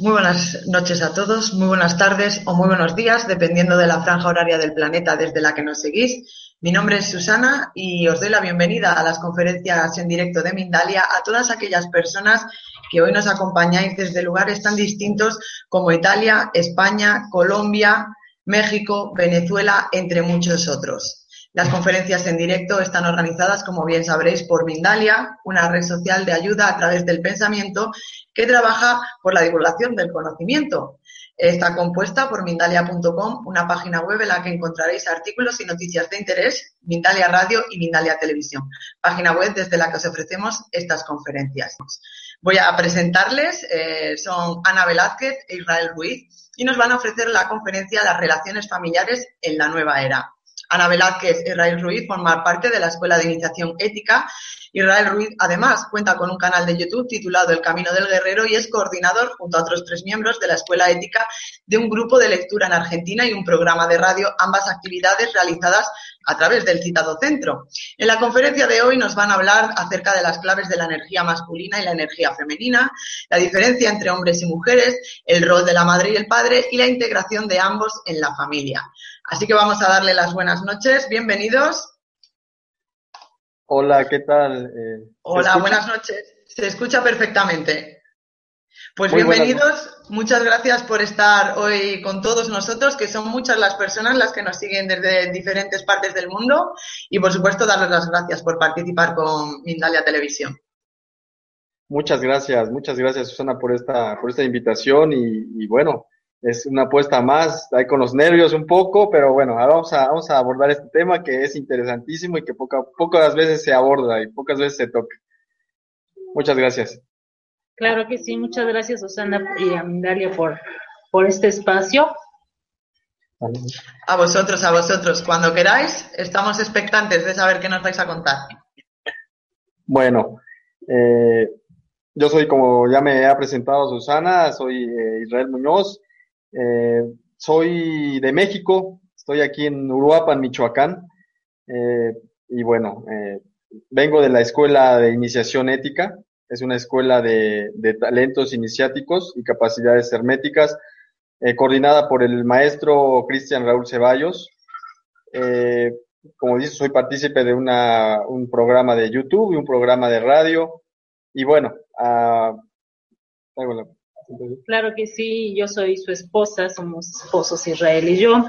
Muy buenas noches a todos, muy buenas tardes o muy buenos días, dependiendo de la franja horaria del planeta desde la que nos seguís. Mi nombre es Susana y os doy la bienvenida a las conferencias en directo de Mindalia a todas aquellas personas que hoy nos acompañáis desde lugares tan distintos como Italia, España, Colombia, México, Venezuela, entre muchos otros. Las conferencias en directo están organizadas, como bien sabréis, por Mindalia, una red social de ayuda a través del pensamiento que trabaja por la divulgación del conocimiento. Está compuesta por Mindalia.com, una página web en la que encontraréis artículos y noticias de interés, Mindalia Radio y Mindalia Televisión, página web desde la que os ofrecemos estas conferencias. Voy a presentarles, eh, son Ana Velázquez e Israel Ruiz, y nos van a ofrecer la conferencia Las relaciones familiares en la nueva era. Ana Velázquez Israel Ruiz forman parte de la Escuela de Iniciación Ética Israel Ruiz, además, cuenta con un canal de YouTube titulado El Camino del Guerrero y es coordinador, junto a otros tres miembros de la Escuela Ética, de un grupo de lectura en Argentina y un programa de radio, ambas actividades realizadas a través del citado centro. En la conferencia de hoy nos van a hablar acerca de las claves de la energía masculina y la energía femenina, la diferencia entre hombres y mujeres, el rol de la madre y el padre y la integración de ambos en la familia. Así que vamos a darle las buenas noches. Bienvenidos. Hola, ¿qué tal? Eh, Hola, buenas noches. Se escucha perfectamente. Pues bienvenidos, muchas gracias por estar hoy con todos nosotros, que son muchas las personas las que nos siguen desde diferentes partes del mundo y por supuesto darles las gracias por participar con Mindalia Televisión. Muchas gracias, muchas gracias Susana por esta, por esta invitación y bueno, es una apuesta más, hay con los nervios un poco, pero bueno, vamos a, vamos a abordar este tema que es interesantísimo y que poca, pocas veces se aborda y pocas veces se toca. Muchas gracias. Claro que sí, muchas gracias Susana y a Mindalia por, por este espacio. A vosotros, a vosotros, cuando queráis, estamos expectantes de saber qué nos vais a contar. Bueno, eh, yo soy, como ya me ha presentado Susana, soy eh, Israel Muñoz, eh, soy de México, estoy aquí en Uruapan, Michoacán, eh, y bueno, eh, vengo de la Escuela de Iniciación Ética, es una escuela de, talentos iniciáticos y capacidades herméticas, coordinada por el maestro Cristian Raúl Ceballos. como dice, soy partícipe de una, un programa de YouTube y un programa de radio, y bueno, uh, Claro que sí, yo soy su esposa, somos esposos Israel y yo.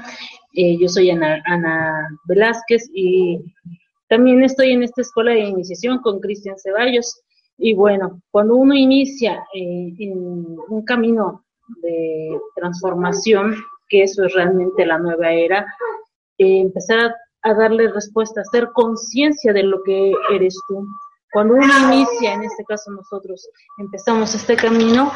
Eh, yo soy Ana, Ana, Velázquez y también estoy en esta escuela de iniciación con Cristian Ceballos. Y bueno, cuando uno inicia eh, en un camino de transformación, que eso es realmente la nueva era, eh, empezar a, a darle respuesta, hacer conciencia de lo que eres tú. Cuando uno inicia, en este caso nosotros empezamos este camino,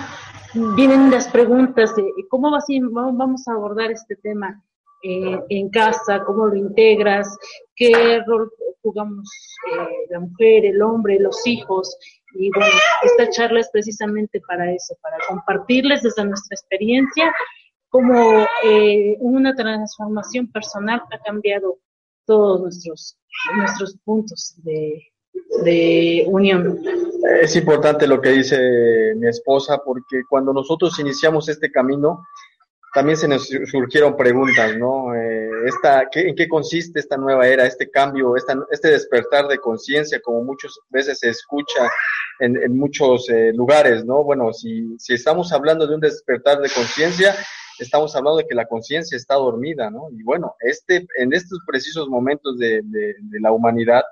vienen las preguntas de cómo vamos a abordar este tema eh, en casa, cómo lo integras, qué rol jugamos eh, la mujer, el hombre, los hijos. Y bueno, esta charla es precisamente para eso, para compartirles desde nuestra experiencia cómo eh, una transformación personal ha cambiado todos nuestros, nuestros puntos de, de unión. Es importante lo que dice mi esposa porque cuando nosotros iniciamos este camino, también se nos surgieron preguntas, ¿no? Eh, esta, ¿En qué consiste esta nueva era, este cambio, esta, este despertar de conciencia, como muchas veces se escucha en, en muchos eh, lugares, ¿no? Bueno, si, si estamos hablando de un despertar de conciencia, estamos hablando de que la conciencia está dormida, ¿no? Y bueno, este, en estos precisos momentos de, de la humanidad,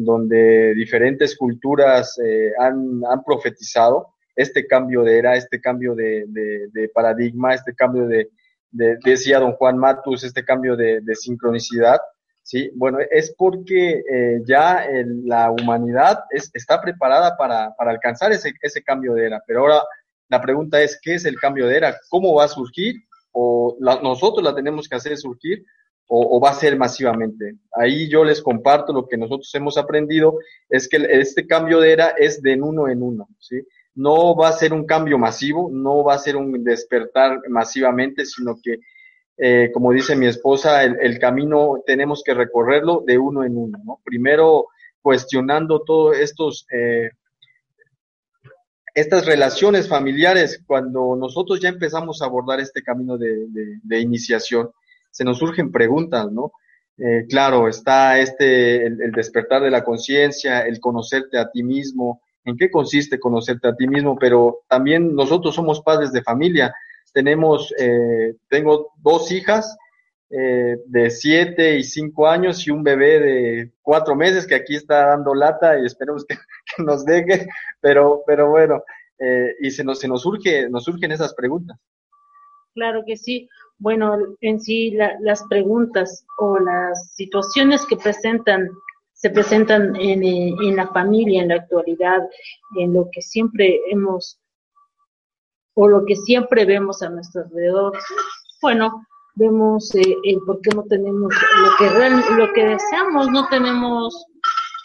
donde diferentes culturas eh, han, han, profetizado este cambio de era, este cambio de, paradigma, este cambio de, decía don Juan Matus, este cambio de, sincronicidad. Sí, bueno, es porque eh, ya la humanidad es, está preparada para, para alcanzar ese, ese cambio de era. Pero ahora la pregunta es, ¿qué es el cambio de era? ¿Cómo va a surgir? ¿O nosotros la tenemos que hacer surgir? O, va a ser masivamente. Ahí yo les comparto lo que nosotros hemos aprendido, es que este cambio de era es de uno en uno, ¿sí? No va a ser un cambio masivo, no va a ser un despertar masivamente, sino que, eh, como dice mi esposa, el, camino tenemos que recorrerlo de uno en uno, ¿no? Primero cuestionando todos estos... Eh, estas relaciones familiares, cuando nosotros ya empezamos a abordar este camino de iniciación, se nos surgen preguntas, ¿no? Eh, claro, está este, el, despertar de la conciencia, el conocerte a ti mismo, en qué consiste conocerte a ti mismo, pero también nosotros somos padres de familia. Tenemos, eh, tengo dos hijas eh, de siete y cinco años y un bebé de cuatro meses que aquí está dando lata y esperemos que, nos deje, pero, pero bueno, y se nos, se nos surge, nos surgen esas preguntas. Claro que sí bueno, en sí las preguntas o las situaciones que presentan, se presentan en, en, la familia en la actualidad, en lo que siempre hemos o lo que siempre vemos a nuestro alrededor. Bueno, vemos eh, el por qué no tenemos lo que lo que deseamos, no tenemos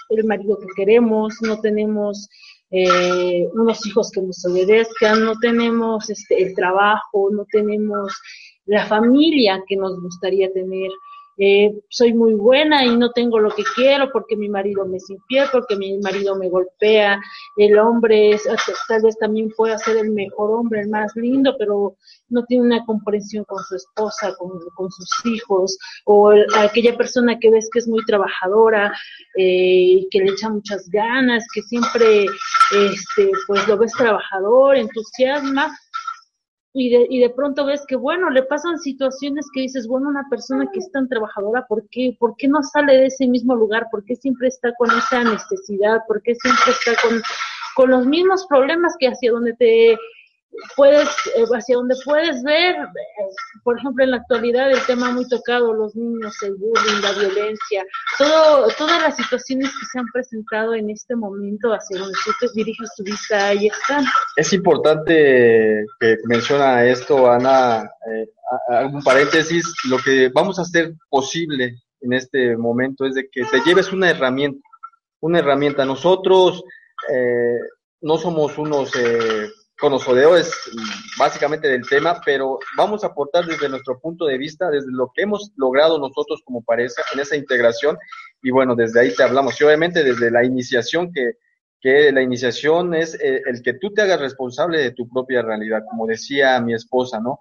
el marido que queremos, no tenemos eh, unos hijos que nos obedezcan, no tenemos este, el trabajo, no tenemos la familia que nos gustaría tener. Eh, soy muy buena y no tengo lo que quiero porque mi marido me es infiel, porque mi marido me golpea, el hombre es, tal vez también pueda ser el mejor hombre, el más lindo, pero no tiene una comprensión con su esposa, con, con sus hijos, o aquella persona que ves que es muy trabajadora, eh, que le echa muchas ganas, que siempre este, pues lo ves trabajador, entusiasma, y de, y de pronto ves que, bueno, le pasan situaciones que dices, bueno, una persona que es tan trabajadora, ¿por qué, ¿por qué no sale de ese mismo lugar? ¿Por qué siempre está con esa necesidad? ¿Por qué siempre está con, con los mismos problemas que hacia donde te puedes, eh, hacia donde puedes ver, eh, por ejemplo, en la actualidad el tema muy tocado, los niños, el bullying, la violencia, todo, todas las situaciones que se han presentado en este momento hacia donde tú te diriges tu vista, ahí están. Es importante que menciona esto, Ana, eh, algún paréntesis, lo que vamos a hacer posible en este momento es de que te lleves una herramienta, una herramienta. Nosotros no somos unos conocedores básicamente del tema, pero vamos a aportar desde nuestro punto de vista, desde lo que hemos logrado nosotros como pareja en esa integración, y bueno, desde ahí te hablamos, y obviamente desde la iniciación, que, que la iniciación es eh, el, que tú te hagas responsable de tu propia realidad, como decía mi esposa, ¿no?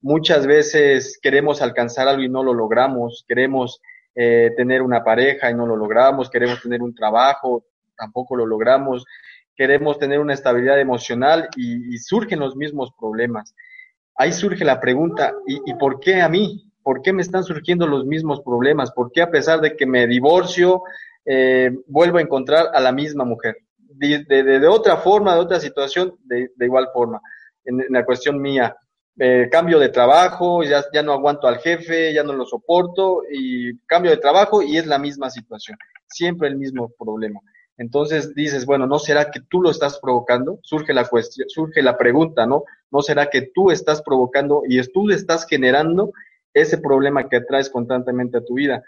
Muchas veces queremos alcanzar algo y no lo logramos, queremos eh, tener una pareja y no lo logramos, queremos tener un trabajo, tampoco lo logramos, queremos tener una estabilidad emocional y, surgen los mismos problemas. Ahí surge la pregunta, ¿y, por qué a mí? ¿Por qué me están surgiendo los mismos problemas? ¿Por qué a pesar de que me divorcio, eh, vuelvo a encontrar a la misma mujer? De, otra forma, de otra situación, de, igual forma. En, la cuestión mía, eh, cambio de trabajo, ya, ya no aguanto al jefe, ya no lo soporto, y cambio de trabajo y es la misma situación. Siempre el mismo problema. Entonces dices, bueno, ¿no será que tú lo estás provocando? Surge la cuestión, surge la pregunta, ¿no? ¿No será que tú estás provocando y tú estás generando ese problema que traes constantemente a tu vida?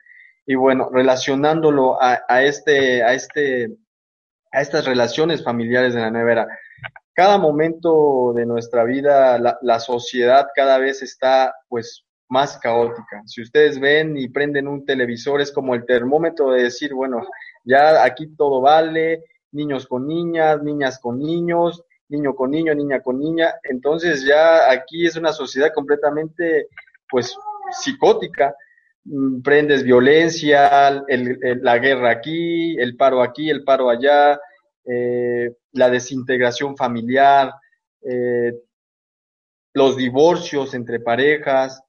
Y bueno, relacionándolo a, este, a este, a estas relaciones familiares de la nevera. Cada momento de nuestra vida, la, la sociedad cada vez está, pues, más caótica. Si ustedes ven y prenden un televisor, es como el termómetro de decir, bueno, ya aquí todo vale, niños con niñas, niñas con niños, niño con niño, niña con niña. Entonces ya aquí es una sociedad completamente, pues, psicótica. Mm, prendes violencia, la guerra aquí, el paro aquí, el paro allá, eh, la desintegración familiar, eh, los divorcios entre parejas.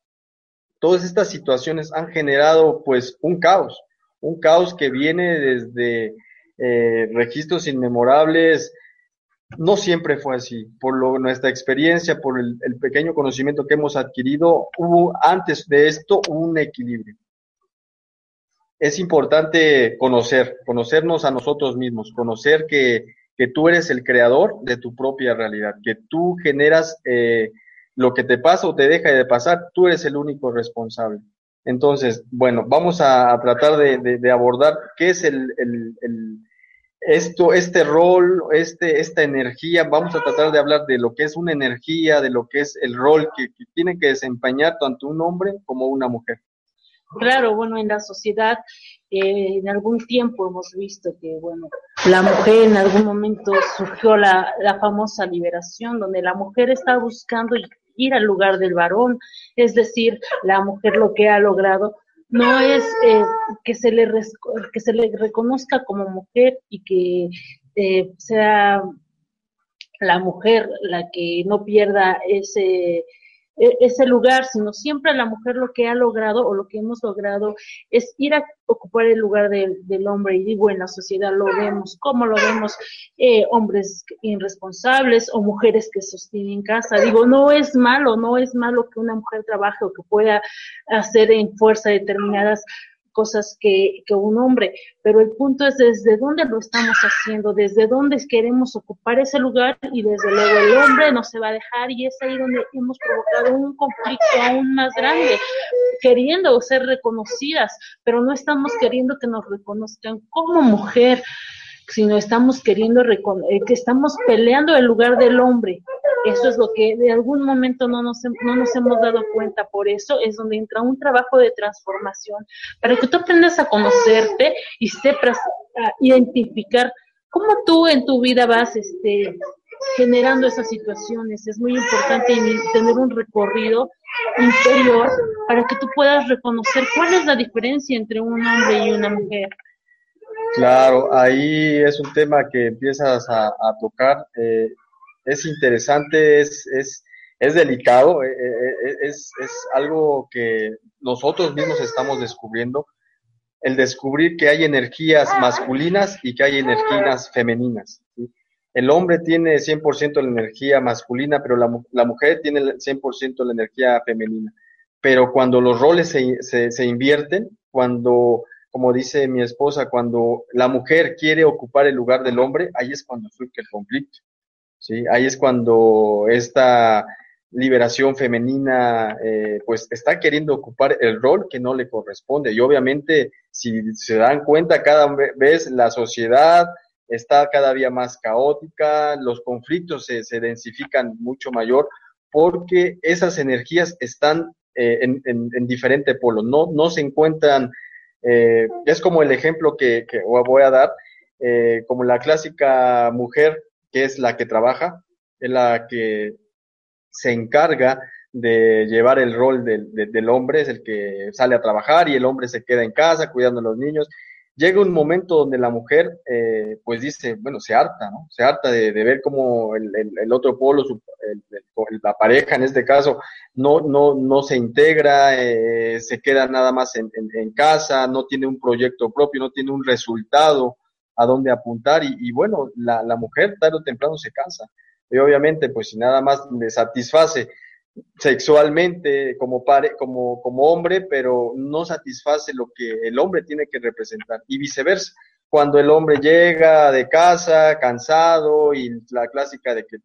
Todas estas situaciones han generado pues un caos un caos que viene desde eh, registros inmemorables. No siempre fue así. Por nuestra experiencia, por el, pequeño conocimiento que hemos adquirido, hubo antes de esto un equilibrio. Es importante conocer, conocernos a nosotros mismos, conocer que, que tú eres el creador de tu propia realidad, que tú generas eh, lo que te pasa o te deja de pasar, tú eres el único responsable. Entonces, bueno, vamos a, tratar de, abordar qué es el, esto, este rol, este, esta energía. Vamos a tratar de hablar de lo que es una energía, de lo que es el rol que, tiene que desempeñar tanto un hombre como una mujer. Claro, bueno, en la sociedad eh, en algún tiempo hemos visto que, bueno, la mujer en algún momento surgió la, la famosa liberación, donde la mujer está buscando ir al lugar del varón, es decir, la mujer lo que ha logrado no es eh, que, se le que se le reconozca como mujer y que eh, sea la mujer la que no pierda ese ese lugar, sino siempre la mujer lo que ha logrado o lo que hemos logrado es ir a ocupar el lugar del, del hombre. Y digo, en la sociedad lo vemos, ¿cómo lo vemos? Eh, hombres irresponsables o mujeres que sostienen casa. Digo, no es malo, no es malo que una mujer trabaje o que pueda hacer en fuerza determinadas cosas que, que un hombre, pero el punto es desde dónde lo estamos haciendo, desde dónde queremos ocupar ese lugar y desde luego el hombre no se va a dejar y es ahí donde hemos provocado un conflicto aún más grande, queriendo ser reconocidas, pero no estamos queriendo que nos reconozcan como mujer, sino estamos queriendo, eh, que estamos peleando el lugar del hombre. Eso es lo que de algún momento no nos, no nos hemos dado cuenta. Por eso es donde entra un trabajo de transformación, para que tú aprendas a conocerte y sepas a identificar cómo tú en tu vida vas este, generando esas situaciones. Es muy importante tener un recorrido interior para que tú puedas reconocer cuál es la diferencia entre un hombre y una mujer. Claro, ahí es un tema que empiezas a, tocar. Eh, es interesante, es, es, es delicado, eh, eh, es, es, algo que nosotros mismos estamos descubriendo. El descubrir que hay energías masculinas y que hay energías femeninas. El hombre tiene 100% la energía masculina, pero la, la mujer tiene 100% la energía femenina. Pero cuando los roles se, se, se invierten, cuando como dice mi esposa, cuando la mujer quiere ocupar el lugar del hombre, ahí es cuando surge el conflicto. ¿sí? Ahí es cuando esta liberación femenina eh, pues está queriendo ocupar el rol que no le corresponde. Y obviamente, si se dan cuenta, cada vez la sociedad está cada día más caótica, los conflictos se, densifican mucho mayor porque esas energías están eh, en, en, en diferente polo, no, no se encuentran eh, es como el ejemplo que, voy a dar, eh, como la clásica mujer que es la que trabaja, es la que se encarga de llevar el rol del, del, hombre, es el que sale a trabajar y el hombre se queda en casa cuidando a los niños llega un momento donde la mujer, eh, pues dice, bueno, se harta, ¿no? Se harta de, ver cómo el, el, otro polo, su, la pareja en este caso, no, no, no se integra, eh, se queda nada más en, casa, no tiene un proyecto propio, no tiene un resultado a dónde apuntar y, y bueno, la, la mujer tarde o temprano se cansa. Y obviamente, pues si nada más le satisface sexualmente como, pare, como, como hombre, pero no satisface lo que el hombre tiene que representar y viceversa. Cuando el hombre llega de casa cansado y la clásica de que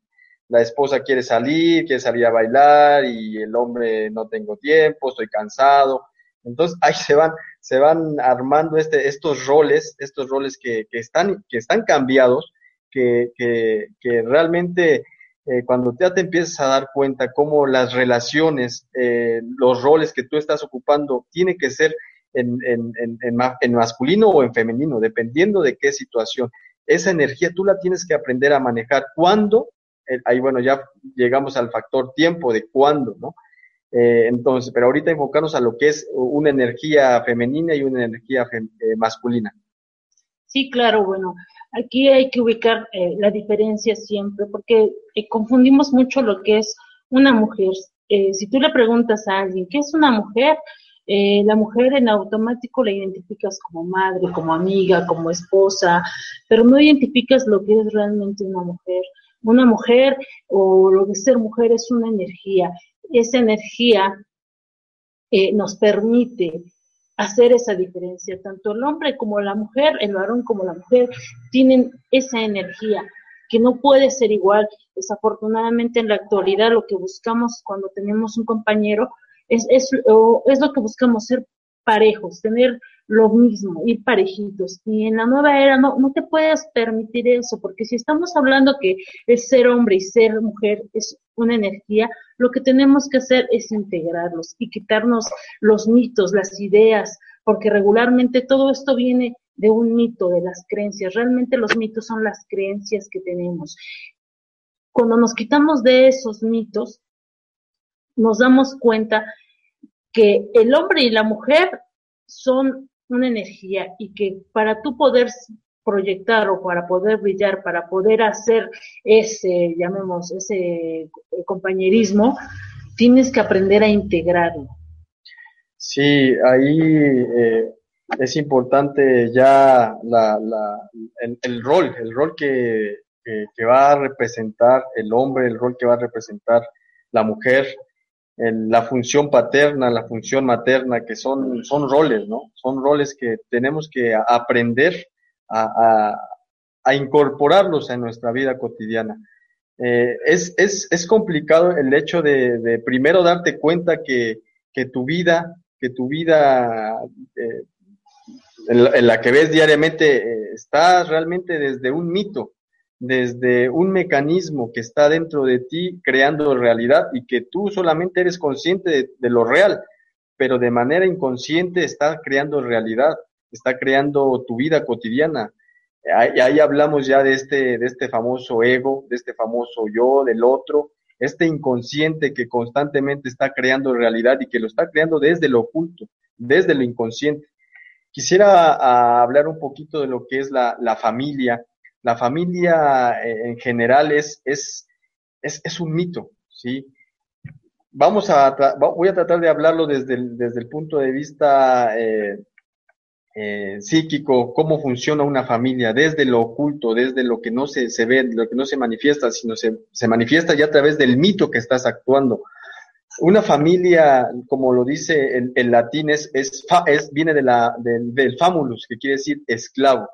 la esposa quiere salir, quiere salir a bailar y el hombre no tengo tiempo, estoy cansado. Entonces ahí se van, se van armando este, estos roles, estos roles que, que, están, que están cambiados, que, que, que realmente eh, cuando ya te empiezas a dar cuenta cómo las relaciones, eh, los roles que tú estás ocupando, tiene que ser en, en, en, en, masculino o en femenino, dependiendo de qué situación. Esa energía tú la tienes que aprender a manejar. ¿Cuándo? Eh, ahí, bueno, ya llegamos al factor tiempo de cuándo, ¿no? entonces, pero ahorita enfocarnos a lo que es una energía femenina y una energía masculina. Sí, claro, bueno, aquí hay que ubicar eh, la diferencia siempre, porque eh, confundimos mucho lo que es una mujer. Eh, si tú le preguntas a alguien, ¿qué es una mujer? la mujer en automático la identificas como madre, como amiga, como esposa, pero no identificas lo que es realmente una mujer. Una mujer o lo que es ser mujer es una energía. Esa energía nos permite hacer esa diferencia. Tanto el hombre como la mujer, el varón como la mujer, tienen esa energía que no puede ser igual. Desafortunadamente en la actualidad lo que buscamos cuando tenemos un compañero es, es, es lo que buscamos, ser parejos, tener lo mismo, ir parejitos. Y en la nueva era no, no te puedes permitir eso, porque si estamos hablando que es ser hombre y ser mujer es una energía, lo que tenemos que hacer es integrarlos y quitarnos los mitos, las ideas, porque regularmente todo esto viene de un mito, de las creencias. Realmente los mitos son las creencias que tenemos. Cuando nos quitamos de esos mitos, nos damos cuenta que el hombre y la mujer son una energía y que para tú poder proyectar o para poder brillar, para poder hacer ese, llamemos, ese compañerismo, tienes que aprender a integrarlo. Sí, ahí eh, es importante ya la, la, el, rol, el rol que, que, va a representar el hombre, el rol que va a representar la mujer, la función paterna, la función materna, que son, son roles, ¿no? Son roles que tenemos que aprender a, a, incorporarlos en nuestra vida cotidiana. Eh, es, es, es, complicado el hecho de, de primero darte cuenta que, que, tu vida, que tu vida eh, en, la, que ves diariamente eh, está realmente desde un mito, desde un mecanismo que está dentro de ti creando realidad y que tú solamente eres consciente de, lo real, pero de manera inconsciente está creando realidad, está creando tu vida cotidiana. Ahí, ahí hablamos ya de este, de este famoso ego, de este famoso yo, del otro, este inconsciente que constantemente está creando realidad y que lo está creando desde lo oculto, desde lo inconsciente. Quisiera hablar un poquito de lo que es la, la familia, la familia eh, en general es, es, es, un mito, ¿sí? Vamos a, voy a tratar de hablarlo desde el, desde el punto de vista eh, eh, psíquico, cómo funciona una familia, desde lo oculto, desde lo que no se, se ve, lo que no se manifiesta, sino se, se manifiesta ya a través del mito que estás actuando. Una familia, como lo dice el, latín, es, es, viene de la, del, del famulus, que quiere decir esclavo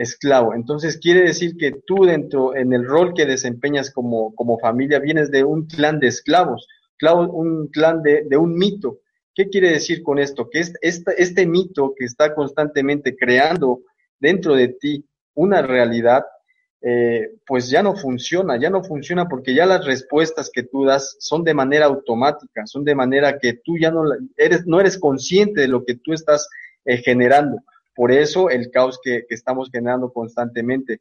esclavo. Entonces quiere decir que tú dentro, en el rol que desempeñas como, como familia, vienes de un clan de esclavos, un clan de, de un mito. ¿Qué quiere decir con esto? Que este, mito que está constantemente creando dentro de ti una realidad, eh, pues ya no funciona, ya no funciona porque ya las respuestas que tú das son de manera automática, son de manera que tú ya no eres, no eres consciente de lo que tú estás eh, generando. Por eso el caos que, estamos generando constantemente.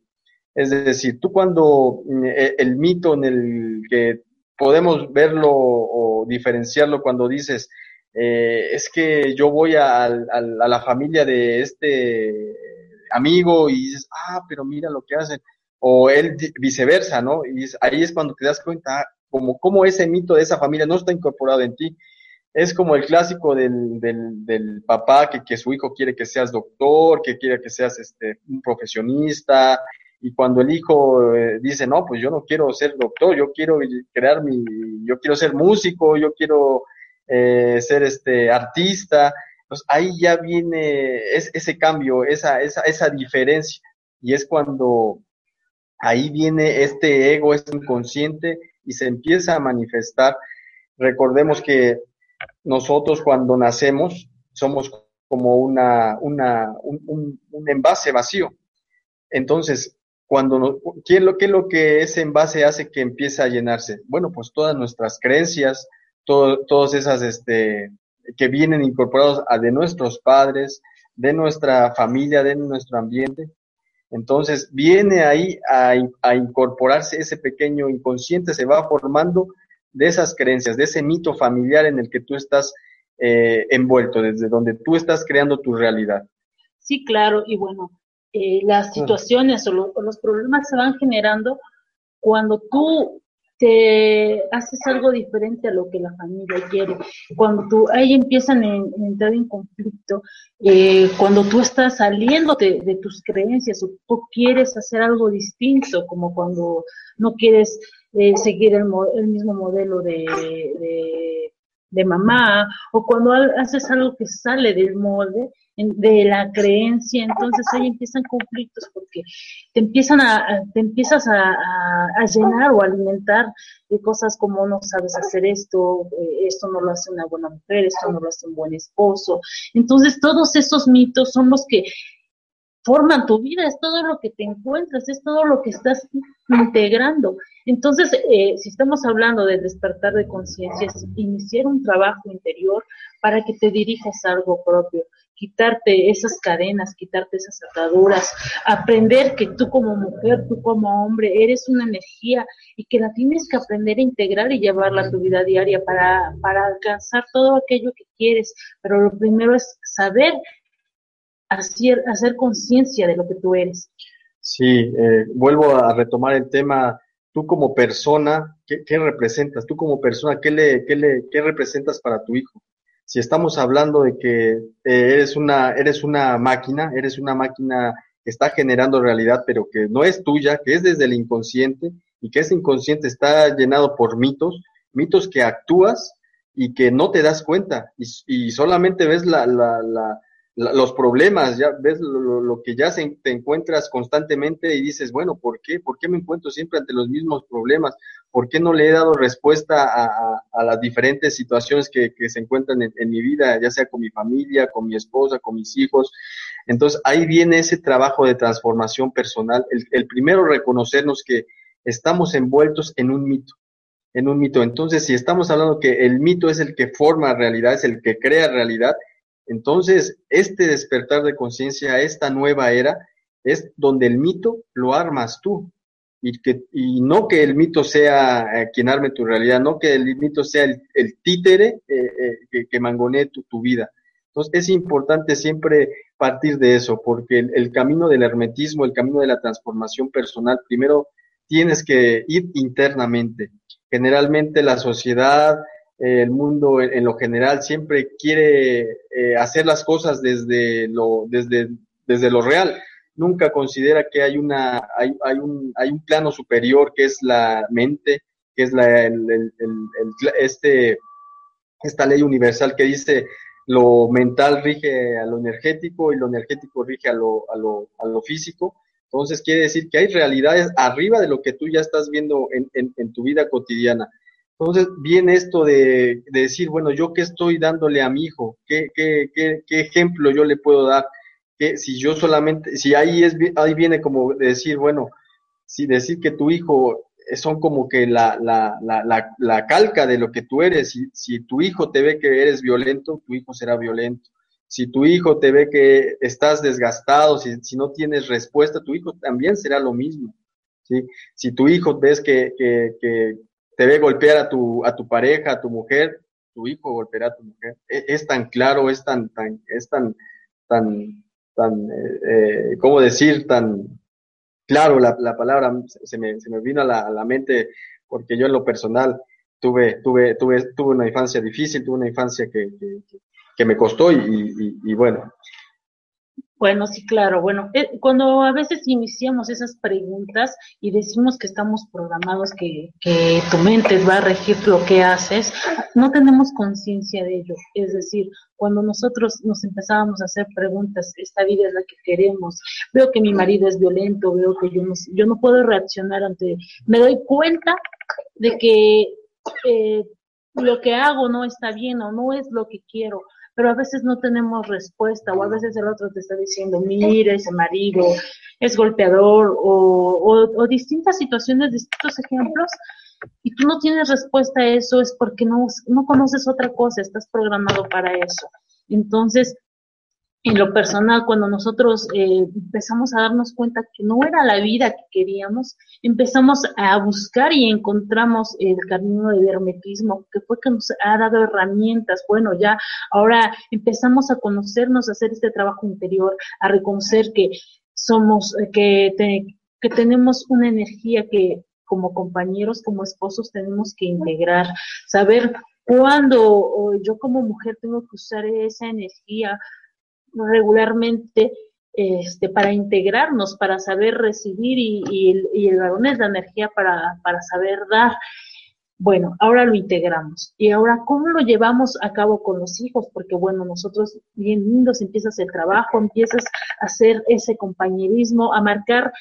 Es decir, tú cuando mm, e, el mito en el que podemos verlo o diferenciarlo cuando dices, eh, es que yo voy a, la familia de este amigo y dices, ah, pero mira lo que hacen, o él viceversa, ¿no? Y ahí es cuando te das cuenta como cómo ese mito de esa familia no está incorporado en ti es como el clásico del, del, del papá que, que, su hijo quiere que seas doctor, que quiere que seas este, un profesionista, y cuando el hijo eh, dice, no, pues yo no quiero ser doctor, yo quiero crear mi, yo quiero ser músico, yo quiero eh, ser este artista, pues ahí ya viene ese cambio, esa, esa, esa diferencia, y es cuando ahí viene este ego, este inconsciente, y se empieza a manifestar. Recordemos que nosotros cuando nacemos somos como una, una, un, un, envase vacío. Entonces, cuando ¿qué, es lo, ¿qué lo que ese envase hace que empiece a llenarse? Bueno, pues todas nuestras creencias, todo, todas esas este, que vienen incorporados a de nuestros padres, de nuestra familia, de nuestro ambiente. Entonces, viene ahí a, a incorporarse ese pequeño inconsciente, se va formando de esas creencias, de ese mito familiar en el que tú estás eh, envuelto, desde donde tú estás creando tu realidad. Sí, claro, y bueno, eh, las situaciones o, los problemas se van generando cuando tú te haces algo diferente a lo que la familia quiere. Cuando tú, ahí empiezan a, entrar en conflicto, eh, cuando tú estás saliendo de, tus creencias o tú quieres hacer algo distinto, como cuando no quieres eh, seguir el, el, mismo modelo de, de, de mamá, o cuando haces algo que sale del molde, de la creencia, entonces ahí empiezan conflictos porque te empiezan a, te empiezas a, llenar o alimentar de cosas como no sabes hacer esto, eh, esto no lo hace una buena mujer, esto no lo hace un buen esposo. Entonces todos esos mitos son los que forman tu vida, es todo lo que te encuentras, es todo lo que estás integrando. Entonces, eh, si estamos hablando de despertar de conciencia, es iniciar un trabajo interior para que te dirijas a algo propio, quitarte esas cadenas, quitarte esas ataduras, aprender que tú como mujer, tú como hombre, eres una energía y que la tienes que aprender a integrar y llevarla a tu vida diaria para, para alcanzar todo aquello que quieres. Pero lo primero es saber hacer, hacer conciencia de lo que tú eres. Sí, eh, vuelvo a retomar el tema, tú como persona, ¿qué, representas? Tú como persona, ¿qué, le, qué, le, ¿qué representas para tu hijo? Si estamos hablando de que eh, eres, una, eres una máquina, eres una máquina que está generando realidad, pero que no es tuya, que es desde el inconsciente, y que ese inconsciente está llenado por mitos, mitos que actúas y que no te das cuenta, y, y solamente ves la, la, la los problemas, ya ves lo, que ya se, te encuentras constantemente y dices, bueno, ¿por qué? ¿Por qué me encuentro siempre ante los mismos problemas? ¿Por qué no le he dado respuesta a, las diferentes situaciones que, se encuentran en, mi vida, ya sea con mi familia, con mi esposa, con mis hijos? Entonces ahí viene ese trabajo de transformación personal. El, el primero, reconocernos que estamos envueltos en un mito en un mito. Entonces, si estamos hablando que el mito es el que forma realidad, es el que crea realidad, entonces, este despertar de conciencia, esta nueva era, es donde el mito lo armas tú. Y, que, y no que el mito sea eh, quien arme tu realidad, no que el mito sea el, títere eh, eh, que, mangonee tu, vida. Entonces, es importante siempre partir de eso, porque el, camino del hermetismo, el camino de la transformación personal, primero tienes que ir internamente. Generalmente la sociedad, el mundo en, lo general siempre quiere eh, hacer las cosas desde lo, desde, desde lo real. Nunca considera que hay, una, hay, hay, un, hay un plano superior que es la mente, que es la, el, el, este, esta ley universal que dice lo mental rige a lo energético y lo energético rige a lo, a lo, a lo físico. Entonces quiere decir que hay realidades arriba de lo que tú ya estás viendo en, en, en tu vida cotidiana. Entonces viene esto de, decir, bueno, yo qué estoy dándole a mi hijo, qué, qué, qué, qué ejemplo yo le puedo dar, que si yo solamente, si ahí es, ahí viene como decir, bueno, si decir que tu hijo son como que la, la, la, la, calca de lo que tú eres, si, si tu hijo te ve que eres violento, tu hijo será violento. Si tu hijo te ve que estás desgastado, si, si no tienes respuesta, tu hijo también será lo mismo. ¿sí? Si tu hijo ves que, que, que, te ve golpear a tu, a tu pareja, a tu mujer, tu hijo golpeará a tu mujer. E, es, tan claro, es tan, tan, es tan, tan, tan, eh, eh, ¿cómo decir? Tan claro la, la palabra, se me, se me vino a la, a la, mente porque yo en lo personal tuve, tuve, tuve, tuve una infancia difícil, tuve una infancia que, que, que me costó y, y, y bueno, bueno, sí, claro. Bueno, eh, cuando a veces iniciamos esas preguntas y decimos que estamos programados, que, que tu mente va a regir lo que haces, no tenemos conciencia de ello. Es decir, cuando nosotros nos empezábamos a hacer preguntas, esta vida es la que queremos, veo que mi marido es violento, veo que yo no, yo no puedo reaccionar ante, me doy cuenta de que eh, lo que hago no está bien o no es lo que quiero pero a veces no tenemos respuesta o a veces el otro te está diciendo, mire, ese marido es golpeador o, o, distintas situaciones, distintos ejemplos y tú no tienes respuesta a eso es porque no, no conoces otra cosa, estás programado para eso. Entonces, en lo personal, cuando nosotros eh, empezamos a darnos cuenta que no era la vida que queríamos, empezamos a buscar y encontramos el camino del hermetismo, que fue que nos ha dado herramientas. Bueno, ya ahora empezamos a conocernos, a hacer este trabajo interior, a reconocer que somos, eh, que, que tenemos una energía que como compañeros, como esposos, tenemos que integrar, saber cuándo yo como mujer tengo que usar esa energía regularmente este, para integrarnos, para saber recibir y, el varón es la energía para, para saber dar. Bueno, ahora lo integramos. Y ahora, ¿cómo lo llevamos a cabo con los hijos? Porque, bueno, nosotros bien lindos, empiezas el trabajo, empiezas a hacer ese compañerismo, a marcar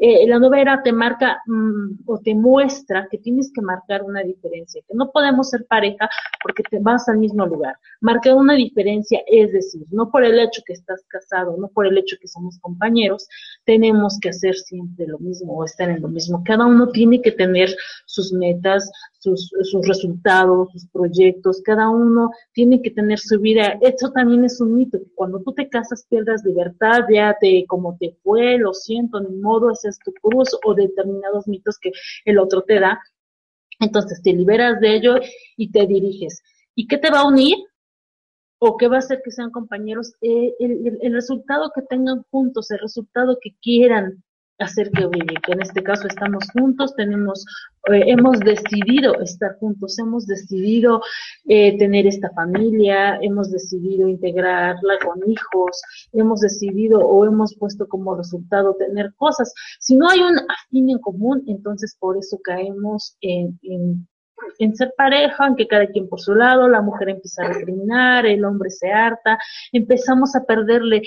eh, la novela te marca mm, o te muestra que tienes que marcar una diferencia, que no podemos ser pareja porque te vas al mismo lugar. Marcar una diferencia es decir, no por el hecho que estás casado, no por el hecho que somos compañeros, tenemos que hacer siempre lo mismo o estar en lo mismo. Cada uno tiene que tener sus metas, sus, resultados, sus proyectos, cada uno tiene que tener su vida. Eso también es un mito, cuando tú te casas pierdas libertad, ya te, como te fue, lo siento, ni modo, ese es tu cruz o determinados mitos que el otro te da. Entonces te liberas de ello y te diriges. ¿Y qué te va a unir? ¿O qué va a hacer que sean compañeros? Eh, el resultado que tengan juntos, el resultado que quieran hacer que brille, que en este caso estamos juntos, tenemos, eh, hemos decidido estar juntos, hemos decidido eh, tener esta familia, hemos decidido integrarla con hijos, hemos decidido o hemos puesto como resultado tener cosas. Si no hay un afín en común, entonces por eso caemos en, en en ser pareja, en que cada quien por su lado, la mujer empieza a discriminar, el hombre se harta, empezamos a perderle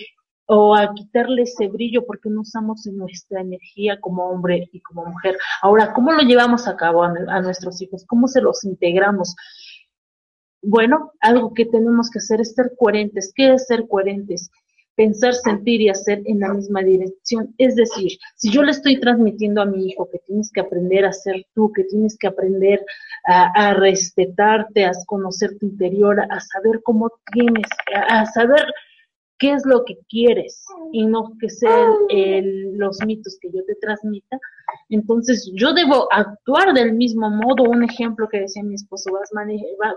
o a quitarle ese brillo porque no usamos nuestra energía como hombre y como mujer. Ahora, ¿cómo lo llevamos a cabo a, nuestros hijos? ¿Cómo se los integramos? Bueno, algo que tenemos que hacer es ser coherentes. ¿Qué es ser coherentes? Pensar, sentir y hacer en la misma dirección. Es decir, si yo le estoy transmitiendo a mi hijo que tienes que aprender a ser tú, que tienes que aprender a, a respetarte, a conocer tu interior, a saber cómo tienes, a saber qué es lo que quieres y no que sean los mitos que yo te transmita. Entonces yo debo actuar del mismo modo. Un ejemplo que decía mi esposo, vas,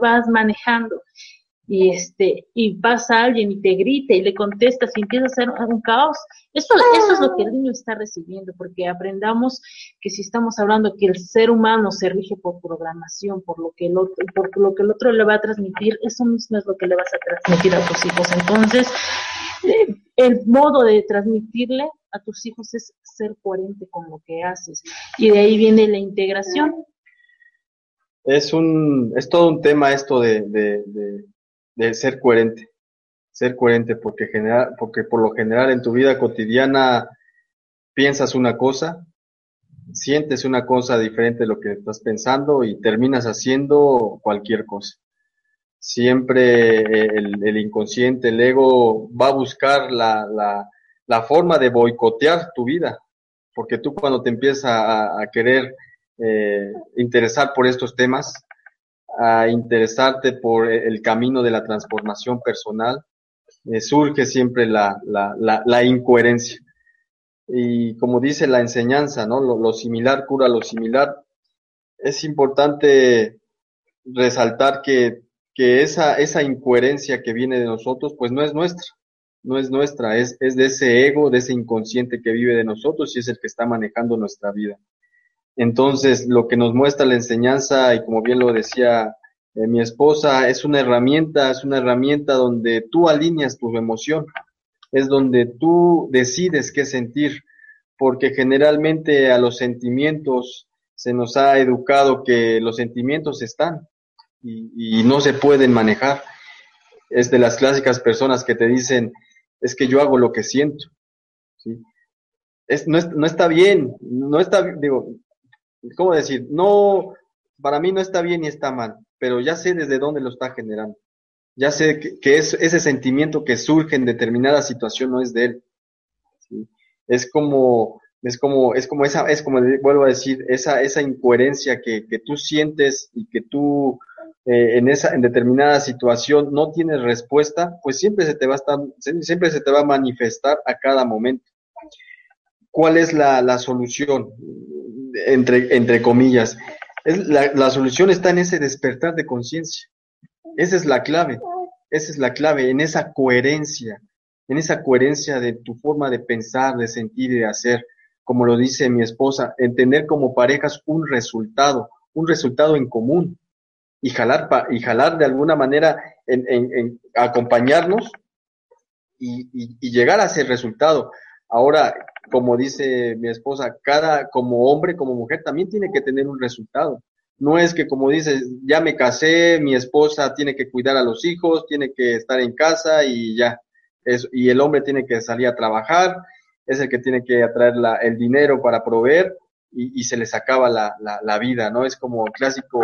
vas manejando y este y pasa alguien y te grita y le contestas y empieza a hacer un caos eso eso es lo que el niño está recibiendo porque aprendamos que si estamos hablando que el ser humano se rige por programación por lo que el otro por lo que el otro le va a transmitir eso mismo es lo que le vas a transmitir a tus hijos entonces el modo de transmitirle a tus hijos es ser coherente con lo que haces y de ahí viene la integración es un es todo un tema esto de de ser coherente, ser coherente porque, general, porque por lo general en tu vida cotidiana piensas una cosa, sientes una cosa diferente de lo que estás pensando y terminas haciendo cualquier cosa. Siempre eh, el, inconsciente, el ego va a buscar la, la, la, forma de boicotear tu vida, porque tú cuando te empiezas a, querer eh, interesar por estos temas, a interesarte por el camino de la transformación personal, eh, surge siempre la, la, incoherencia. Y como dice la enseñanza, ¿no? Lo, similar cura lo similar. Es importante resaltar que, que esa, esa incoherencia que viene de nosotros, pues no es nuestra, no es nuestra, es, es de ese ego, de ese inconsciente que vive de nosotros y es el que está manejando nuestra vida. Entonces, lo que nos muestra la enseñanza, y como bien lo decía eh, mi esposa, es una herramienta, es una herramienta donde tú alineas tu emoción, es donde tú decides qué sentir, porque generalmente a los sentimientos se nos ha educado que los sentimientos están y, no se pueden manejar. Es de las clásicas personas que te dicen, es que yo hago lo que siento. ¿sí? Es, no, no está bien, no está, digo, ¿cómo decir? No, para mí no está bien ni está mal, pero ya sé desde dónde lo está generando. Ya sé que, es, ese sentimiento que surge en determinada situación no es de él. Es como, es como, es como esa, es como vuelvo a decir, esa, esa incoherencia que, que tú sientes y que tú eh, en esa, en determinada situación no tienes respuesta, pues siempre se te va a estar, siempre se te va a manifestar a cada momento. ¿Cuál es la, la solución? entre, entre comillas. Es, la, la solución está en ese despertar de conciencia. Esa es la clave. Esa es la clave, en esa coherencia, en esa coherencia de tu forma de pensar, de sentir y de hacer, como lo dice mi esposa, en tener como parejas un resultado, un resultado en común y jalar, y jalar de alguna manera en, acompañarnos y, llegar a ese resultado. Ahora, como dice mi esposa, cada, como hombre, como mujer, también tiene que tener un resultado. No es que como dices, ya me casé, mi esposa tiene que cuidar a los hijos, tiene que estar en casa y ya. Y el hombre tiene que salir a trabajar, es el que tiene que atraer el dinero para proveer y, se les acaba la, la, la, vida, ¿no? Es como clásico,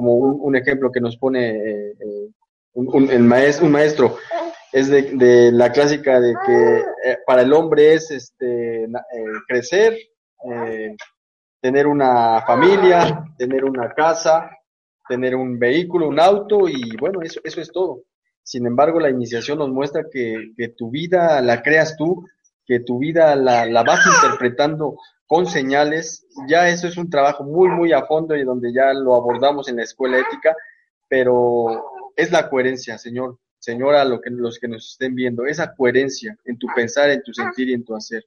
como un, ejemplo que nos pone eh, eh, un, el maestro, un maestro, es de, de la clásica de que eh, para el hombre es este, crecer, tener una familia, tener una casa, tener un vehículo, un auto y bueno, eso, eso es todo. Sin embargo, la iniciación nos muestra que, que tu vida la creas tú, que tu vida la, la, vas interpretando con señales. Ya eso es un trabajo muy, muy a fondo y donde ya lo abordamos en la escuela ética, pero es la coherencia, Señor. Señora, lo que, los que nos estén viendo, esa coherencia en tu pensar, en tu sentir y en tu hacer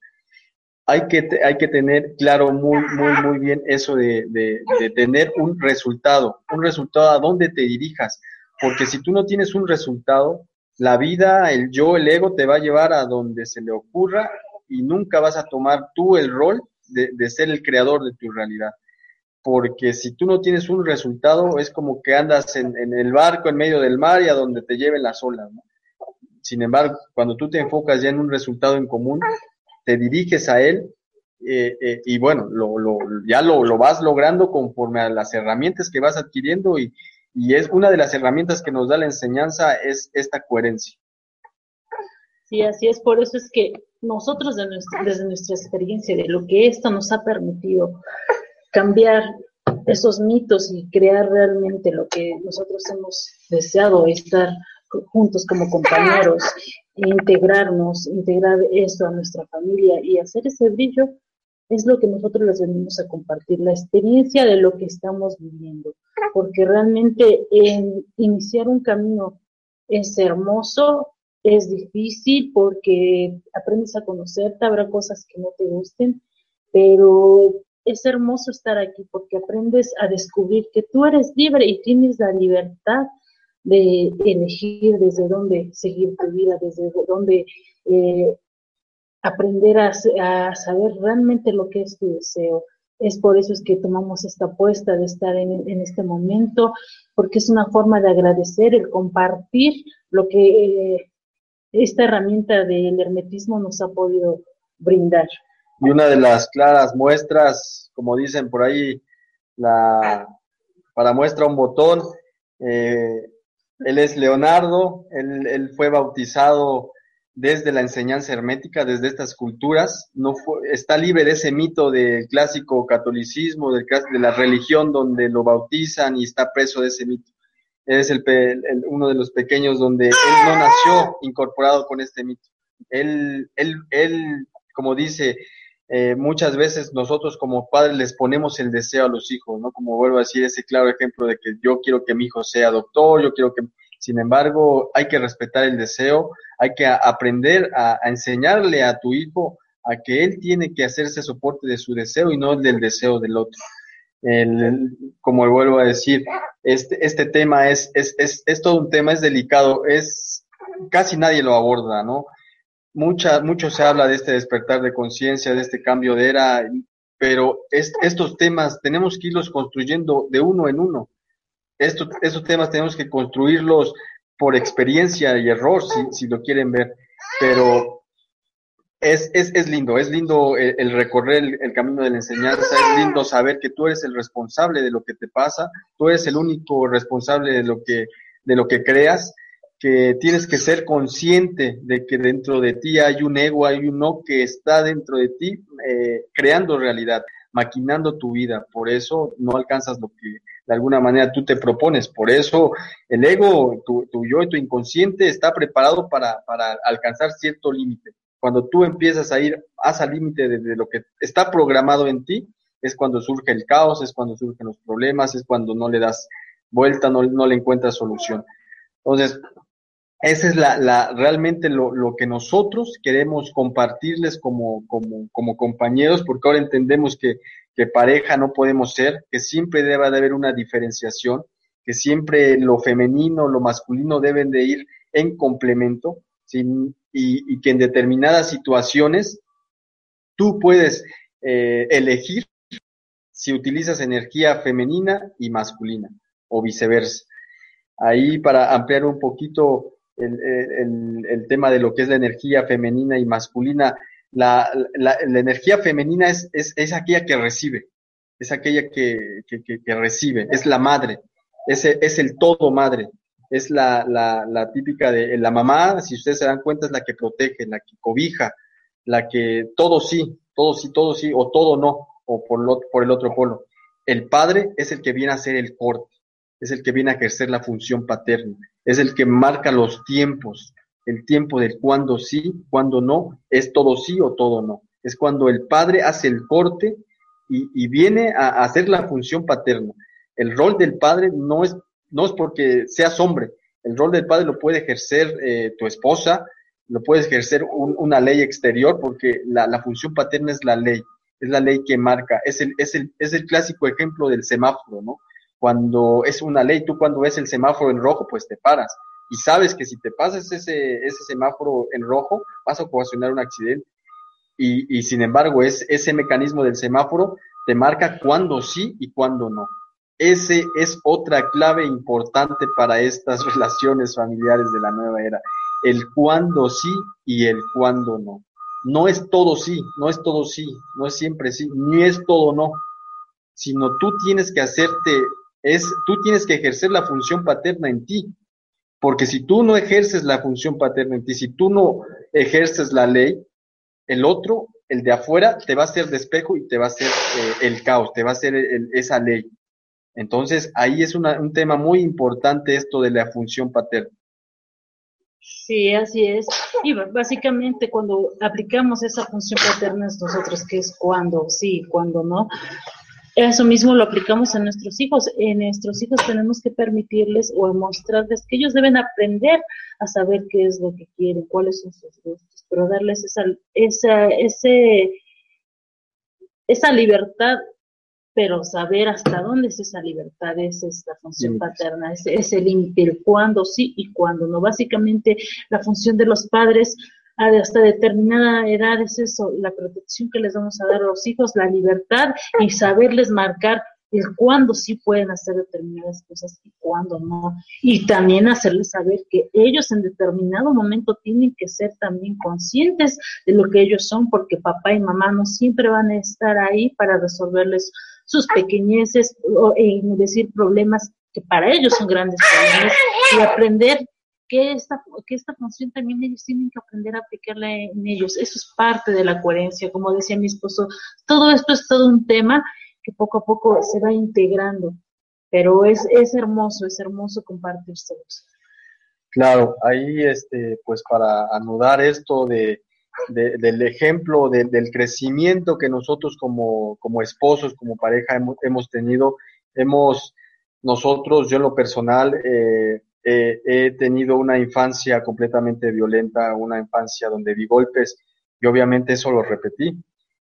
hay que, hay que tener claro muy, muy, muy bien eso de, de, de, tener un resultado, un resultado a dónde te dirijas, porque si tú no tienes un resultado, la vida, el yo, el ego te va a llevar a donde se le ocurra y nunca vas a tomar tú el rol de, ser el creador de tu realidad. Porque si tú no tienes un resultado, es como que andas en, el barco en medio del mar y a donde te lleven las olas. Sin embargo, cuando tú te enfocas ya en un resultado en común, te diriges a él eh, eh, y bueno, lo, ya lo, lo, vas logrando conforme a las herramientas que vas adquiriendo y, y, es una de las herramientas que nos da la enseñanza es esta coherencia. Sí, así es, por eso es que nosotros de desde nuestra experiencia, de lo que esto nos ha permitido cambiar esos mitos y crear realmente lo que nosotros hemos deseado, estar juntos como compañeros, integrarnos, integrar esto a nuestra familia y hacer ese brillo, es lo que nosotros les venimos a compartir, la experiencia de lo que estamos viviendo, porque realmente en iniciar un camino es hermoso, es difícil porque aprendes a conocerte, habrá cosas que no te gusten, pero es hermoso estar aquí porque aprendes a descubrir que tú eres libre y tienes la libertad de elegir desde dónde seguir tu vida, desde dónde eh, aprender a, saber realmente lo que es tu deseo. Es por eso es que tomamos esta apuesta de estar en, en este momento, porque es una forma de agradecer, el compartir lo que eh, esta herramienta del hermetismo nos ha podido brindar. Y una de las claras muestras, como dicen por ahí, la, para muestra un botón, eh, él es Leonardo, él, fue bautizado desde la enseñanza hermética, desde estas culturas, no fue, está libre de ese mito del clásico catolicismo, de la religión donde lo bautizan y está preso de ese mito. Es el, el, uno de los pequeños donde él no nació incorporado con este mito. Él, él, él como dice, eh, muchas veces nosotros como padres les ponemos el deseo a los hijos, ¿no? Como vuelvo a decir ese claro ejemplo de que yo quiero que mi hijo sea doctor, yo quiero que, sin embargo, hay que respetar el deseo, hay que aprender a, a enseñarle a tu hijo a que él tiene que hacerse soporte de su deseo y no del deseo del otro. El, como vuelvo a decir, este, este tema es, es, es, es todo un tema, es delicado, es, casi nadie lo aborda, ¿no? mucha, mucho se habla de este despertar de conciencia, de este cambio de era, pero es, estos temas tenemos que irlos construyendo de uno en uno. Estos, estos temas tenemos que construirlos por experiencia y error, si, si lo quieren ver, pero es, es, es lindo, es lindo el, el recorrer el, camino de la enseñanza, es lindo saber que tú eres el responsable de lo que te pasa, tú eres el único responsable de lo que, de lo que creas que tienes que ser consciente de que dentro de ti hay un ego, hay un que está dentro de ti eh, creando realidad, maquinando tu vida. Por eso no alcanzas lo que de alguna manera tú te propones. Por eso el ego, tu, tu yo y tu inconsciente está preparado para, para alcanzar cierto límite. Cuando tú empiezas a ir hasta el límite de, lo que está programado en ti, es cuando surge el caos, es cuando surgen los problemas, es cuando no le das vuelta, no, le encuentras solución. Entonces, esa es la, realmente lo, lo, que nosotros queremos compartirles como, como, como compañeros, porque ahora entendemos que, que, pareja no podemos ser, que siempre debe de haber una diferenciación, que siempre lo femenino, lo masculino deben de ir en complemento, y, que en determinadas situaciones tú puedes eh, elegir si utilizas energía femenina y masculina o viceversa. Ahí para ampliar un poquito el, tema de lo que es la energía femenina y masculina, la, energía femenina es, es, aquella que recibe, es aquella que, recibe, es la madre, es, es el todo madre, es la, la, típica de la mamá, si ustedes se dan cuenta, es la que protege, la que cobija, la que todo sí, todo sí, todo sí, o todo no, o por, lo, por el otro polo. El padre es el que viene a hacer el corte, es el que viene a ejercer la función paterna, es el que marca los tiempos, el tiempo del cuándo sí, cuándo no, es todo sí o todo no. Es cuando el padre hace el corte y, y viene a hacer la función paterna. El rol del padre no es no es porque seas hombre, el rol del padre lo puede ejercer eh, tu esposa, lo puede ejercer una ley exterior, porque la, función paterna es la ley, es la ley que marca, es el, es el, es el clásico ejemplo del semáforo, ¿no? Cuando es una ley, tú cuando ves el semáforo en rojo, pues te paras y sabes que si te pasas ese, ese semáforo en rojo, vas a ocasionar un accidente. Y, y sin embargo, es, ese mecanismo del semáforo te marca cuándo sí y cuándo no. Ese es otra clave importante para estas relaciones familiares de la nueva era. El cuándo sí y el cuándo no. No es todo sí, no es todo sí, no es siempre sí, ni es todo no, sino tú tienes que hacerte, es, tú tienes que ejercer la función paterna en ti. Porque si tú no ejerces la función paterna en ti, si tú no ejerces la ley, el otro, el de afuera, te va a hacer despejo y te va a hacer eh, el caos, te va a hacer esa ley. Entonces, ahí es un tema muy importante esto de la función paterna. Sí, así es. Y básicamente cuando aplicamos esa función paterna nosotros, que es cuando sí, cuando no, eso mismo lo aplicamos a nuestros hijos. En nuestros hijos tenemos que permitirles o mostrarles que ellos deben aprender a saber qué es lo que quieren, cuáles son sus gustos, pero darles esa, esa, ese, esa libertad pero saber hasta dónde es esa libertad, es esta función paterna, es, el límite, el cuándo sí y cuándo no. Básicamente la función de los padres hasta determinada edad es eso, la protección que les vamos a dar a los hijos, la libertad y saberles marcar el cuándo sí pueden hacer determinadas cosas y cuándo no. Y también hacerles saber que ellos en determinado momento tienen que ser también conscientes de lo que ellos son, porque papá y mamá no siempre van a estar ahí para resolverles sus pequeñeces, o, en decir problemas que para ellos son grandes problemas, y aprender que esta, que esta función también ellos tienen que aprender a aplicarla en ellos. Eso es parte de la coherencia, como decía mi esposo. Todo esto es todo un tema que poco a poco se va integrando, pero es, es hermoso, es hermoso compartir todos. Claro, ahí este, pues para anudar esto de, del ejemplo del crecimiento que nosotros como, como esposos, como pareja hemos, tenido. Hemos, nosotros, yo en lo personal, eh, he tenido una infancia completamente violenta, una infancia donde vi golpes y obviamente eso lo repetí.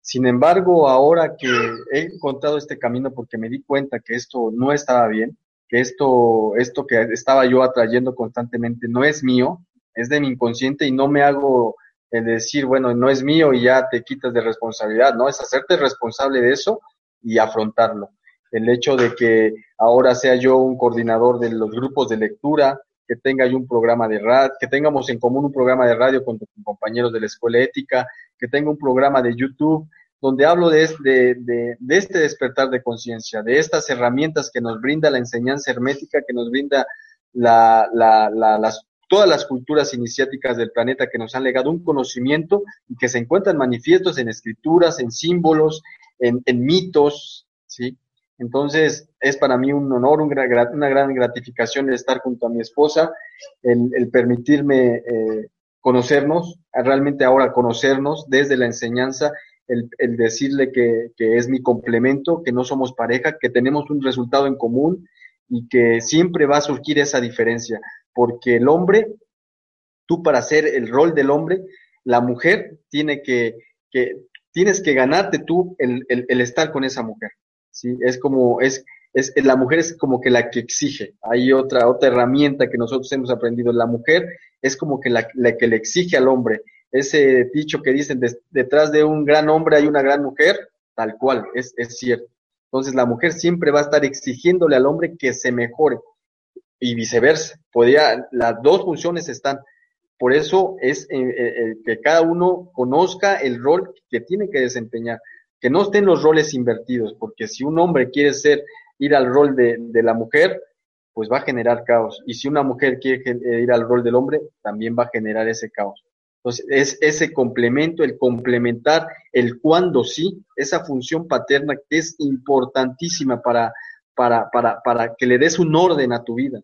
Sin embargo, ahora que he encontrado este camino porque me di cuenta que esto no estaba bien, que esto, esto que estaba yo atrayendo constantemente no es mío, es de mi inconsciente y no me hago el decir, bueno, no es mío y ya te quitas de responsabilidad, ¿no? Es hacerte responsable de eso y afrontarlo. El hecho de que ahora sea yo un coordinador de los grupos de lectura, que tenga yo un programa de radio, que tengamos en común un programa de radio con compañeros de la escuela ética, que tenga un programa de YouTube donde hablo de, de, de este despertar de conciencia, de estas herramientas que nos brinda la enseñanza hermética, que nos brinda la, la, la, las todas las culturas iniciáticas del planeta que nos han legado un conocimiento y que se encuentran manifiestos en escrituras, en símbolos, en, mitos, ¿sí? Entonces, es para mí un honor, una gran gratificación el estar junto a mi esposa, el, permitirme eh, conocernos, realmente ahora conocernos desde la enseñanza, el, decirle que, es mi complemento, que no somos pareja, que tenemos un resultado en común y que siempre va a surgir esa diferencia porque el hombre, tú para hacer el rol del hombre, la mujer tiene que, que tienes que ganarte tú el, el, estar con esa mujer. ¿sí? Es como, es, es, la mujer es como que la que exige. Hay otra, otra herramienta que nosotros hemos aprendido. La mujer es como que la, la que le exige al hombre. Ese dicho que dicen, detrás de un gran hombre hay una gran mujer, tal cual, es, es cierto. Entonces la mujer siempre va a estar exigiéndole al hombre que se mejore y viceversa. Podría, las dos funciones están. Por eso es eh, eh, que cada uno conozca el rol que tiene que desempeñar, que no estén los roles invertidos, porque si un hombre quiere ser, ir al rol de, de la mujer, pues va a generar caos. Y si una mujer quiere eh, ir al rol del hombre, también va a generar ese caos. Entonces, es ese complemento, el complementar el cuando sí, esa función paterna que es importantísima para, para, para, para que le des un orden a tu vida.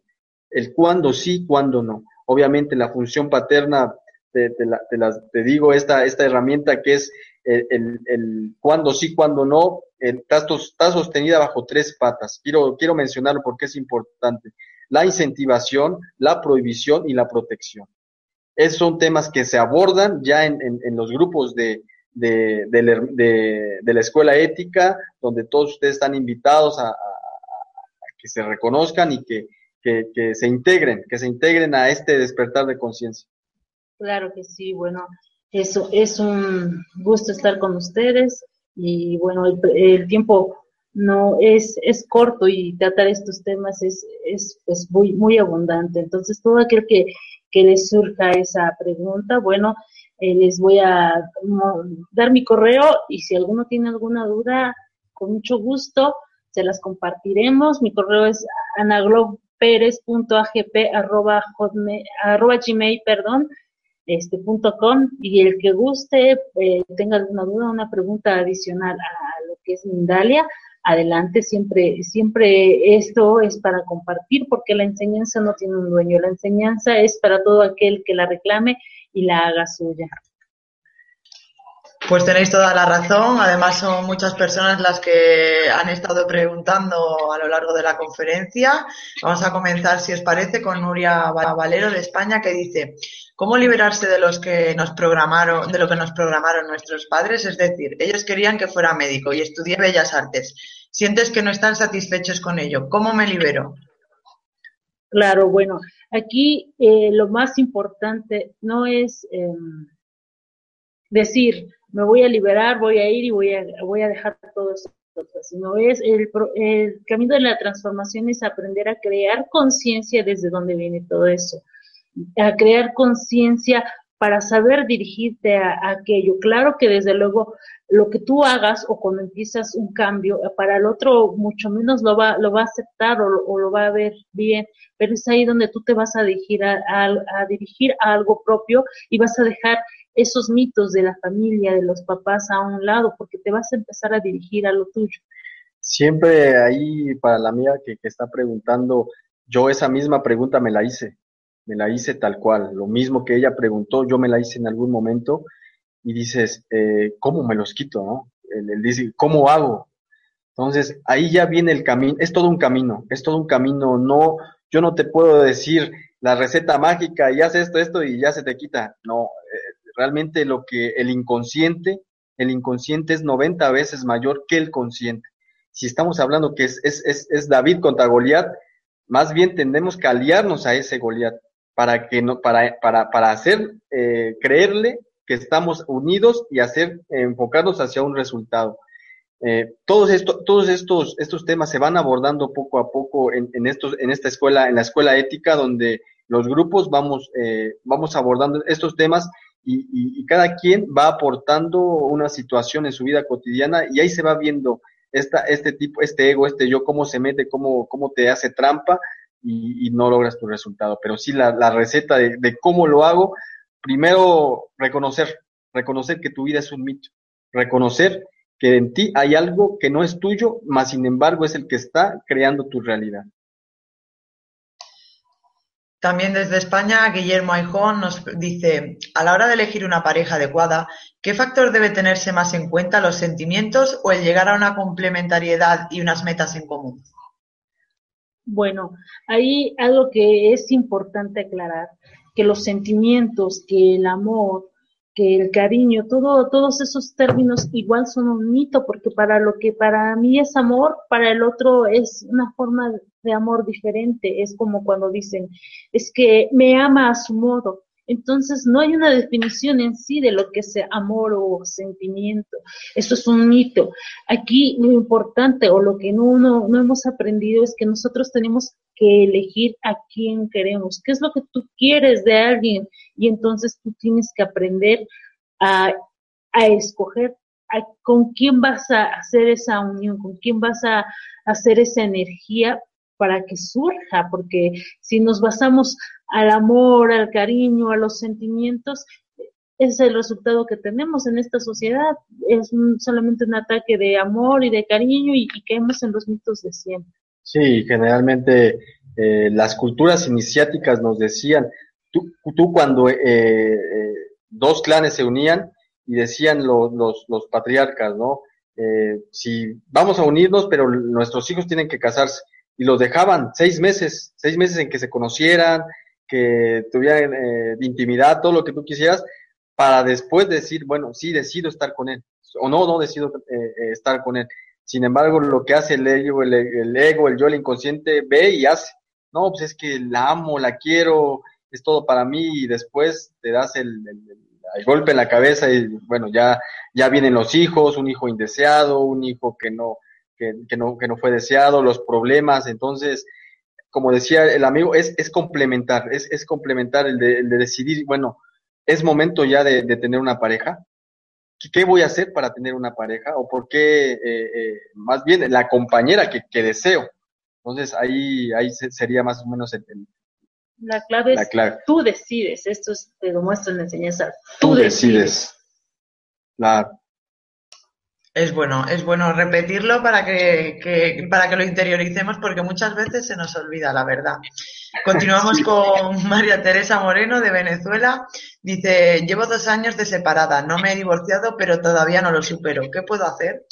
El cuando sí, cuando no. Obviamente la función paterna, te, te, digo, esta, esta herramienta que es el, el, el cuando sí, cuando no, está, está sostenida bajo tres patas. Quiero, quiero mencionarlo porque es importante. La incentivación, la prohibición y la protección. Esos son temas que se abordan ya en, en, los grupos de, de, de, la escuela ética, donde todos ustedes están invitados a, que se reconozcan y que, que, que, se integren, que se integren a este despertar de conciencia. Claro que sí, bueno, eso es un gusto estar con ustedes y bueno, el, tiempo no es, es corto y tratar estos temas es, es pues muy, muy abundante. Entonces, todo aquel que, que les surja esa pregunta, bueno, eh, les voy a dar mi correo y si alguno tiene alguna duda, con mucho gusto se las compartiremos. Mi correo es anaglobperez.agp arroba, arroba gmail, perdón, este punto com. Y el que guste eh, tenga alguna duda una pregunta adicional a lo que es Mindalia adelante. Siempre siempre esto es para compartir porque la enseñanza no tiene un dueño. La enseñanza es para todo aquel que la reclame y la haga suya pues tenéis toda la razón. Además, son muchas personas las que han estado preguntando a lo largo de la conferencia. Vamos a comenzar, si os parece, con Nuria Valero de España, que dice: ¿Cómo liberarse de los que nos programaron, de lo que nos programaron nuestros padres? Es decir, ellos querían que fuera médico y estudié Bellas Artes. Sientes que no están satisfechos con ello. ¿Cómo me libero? Claro, bueno, aquí eh, lo más importante no es em, decir, me voy a liberar, voy a ir y voy a, voy a dejar todo eso, sino es el, el camino de la transformación es aprender a crear conciencia desde donde viene todo eso, a crear conciencia para saber dirigirte a, aquello. Claro que desde luego lo que tú hagas o cuando empiezas un cambio, para el otro mucho menos lo va, lo va a aceptar o, lo va a ver bien, pero es ahí donde tú te vas a dirigir a, a dirigir a algo propio y vas a dejar esos mitos de la familia, de los papás a un lado, porque te vas a empezar a dirigir a lo tuyo. Siempre ahí, para la mía que, está preguntando, yo esa misma pregunta me la hice, me la hice tal cual, lo mismo que ella preguntó, yo me la hice en algún momento y dices, eh, ¿cómo me los quito? No? Él, dice, ¿cómo hago? Entonces, ahí ya viene el camino, es todo un camino, es todo un camino, no, yo no te puedo decir la receta mágica y haz esto, esto y ya se te quita, no, eh, Realmente lo que el inconsciente, el inconsciente es 90 veces mayor que el consciente. Si estamos hablando que es, es, es, es David contra Goliat, más bien tendemos que aliarnos a ese Goliat para que no, para, para, para hacer eh, creerle que estamos unidos y hacer enfocarnos hacia un resultado. Eh, todos, esto, todos estos, estos temas se van abordando poco a poco en, en, estos, en esta escuela, en la escuela ética, donde los grupos vamos, eh, vamos abordando estos temas y, cada quien va aportando una situación en su vida cotidiana y ahí se va viendo esta, este tipo, este ego, este yo, cómo se mete, cómo, cómo te hace trampa y, no logras tu resultado. Pero sí la, receta de, de, cómo lo hago, primero reconocer, reconocer que tu vida es un mito, reconocer que en ti hay algo que no es tuyo, más sin embargo es el que está creando tu realidad. También desde España, Guillermo Aijón nos dice, a la hora de elegir una pareja adecuada, ¿qué factor debe tenerse más en cuenta, los sentimientos o el llegar a una complementariedad y unas metas en común? Bueno, hay algo que es importante aclarar, que los sentimientos, que el amor, que el cariño, todo, todos esos términos igual son un mito, porque para lo que para mí es amor, para el otro es una forma de amor diferente. Es como cuando dicen, es que me ama a su modo. Entonces, no hay una definición en sí de lo que es amor o sentimiento. Eso es un mito. Aquí lo importante o lo que no, no, no hemos aprendido es que nosotros tenemos que elegir a quién queremos, qué es lo que tú quieres de alguien y entonces tú tienes que aprender a, a escoger con quién vas a hacer esa unión, con quién vas a hacer esa energía para que surja, porque si nos basamos al amor, al cariño, a los sentimientos, es el resultado que tenemos en esta sociedad. Es solamente un ataque de amor y de cariño y, caemos en los mitos de siempre. Sí, generalmente eh, las culturas iniciáticas nos decían, tú, tú cuando eh, eh, dos clanes se unían, y decían los, los patriarcas, ¿no? Eh, si vamos a unirnos, pero nuestros hijos tienen que casarse. Y los dejaban seis meses, seis meses en que se conocieran, que tuvieran eh, intimidad, todo lo que tú quisieras, para después decir, bueno, sí, decido estar con él, o no, no decido eh, estar con él. Sin embargo, lo que hace el ego, el, el, ego, el yo, el inconsciente, ve y hace. No, pues es que la amo, la quiero, es todo para mí, y después te das el el golpe en la cabeza y bueno, ya, ya vienen los hijos, un hijo indeseado, un hijo que no, que, que no, que no fue deseado, los problemas, entonces, como decía el amigo, es, es complementar, es, es complementar el de, el de decidir, bueno, es momento ya de, de, tener una pareja, ¿qué voy a hacer para tener una pareja? O por qué, eh, eh, más bien, la compañera que, que deseo. Entonces ahí, ahí sería más o menos el, la clave es tú decides. Esto es, te lo muestro en la enseñanza. Tú, decides. La... Es bueno, es bueno repetirlo para que, que, para que lo interioricemos porque muchas veces se nos olvida la verdad. Continuamos con María Teresa Moreno de Venezuela. Dice, llevo dos años de separada, no me he divorciado, pero todavía no lo supero. ¿Qué puedo hacer?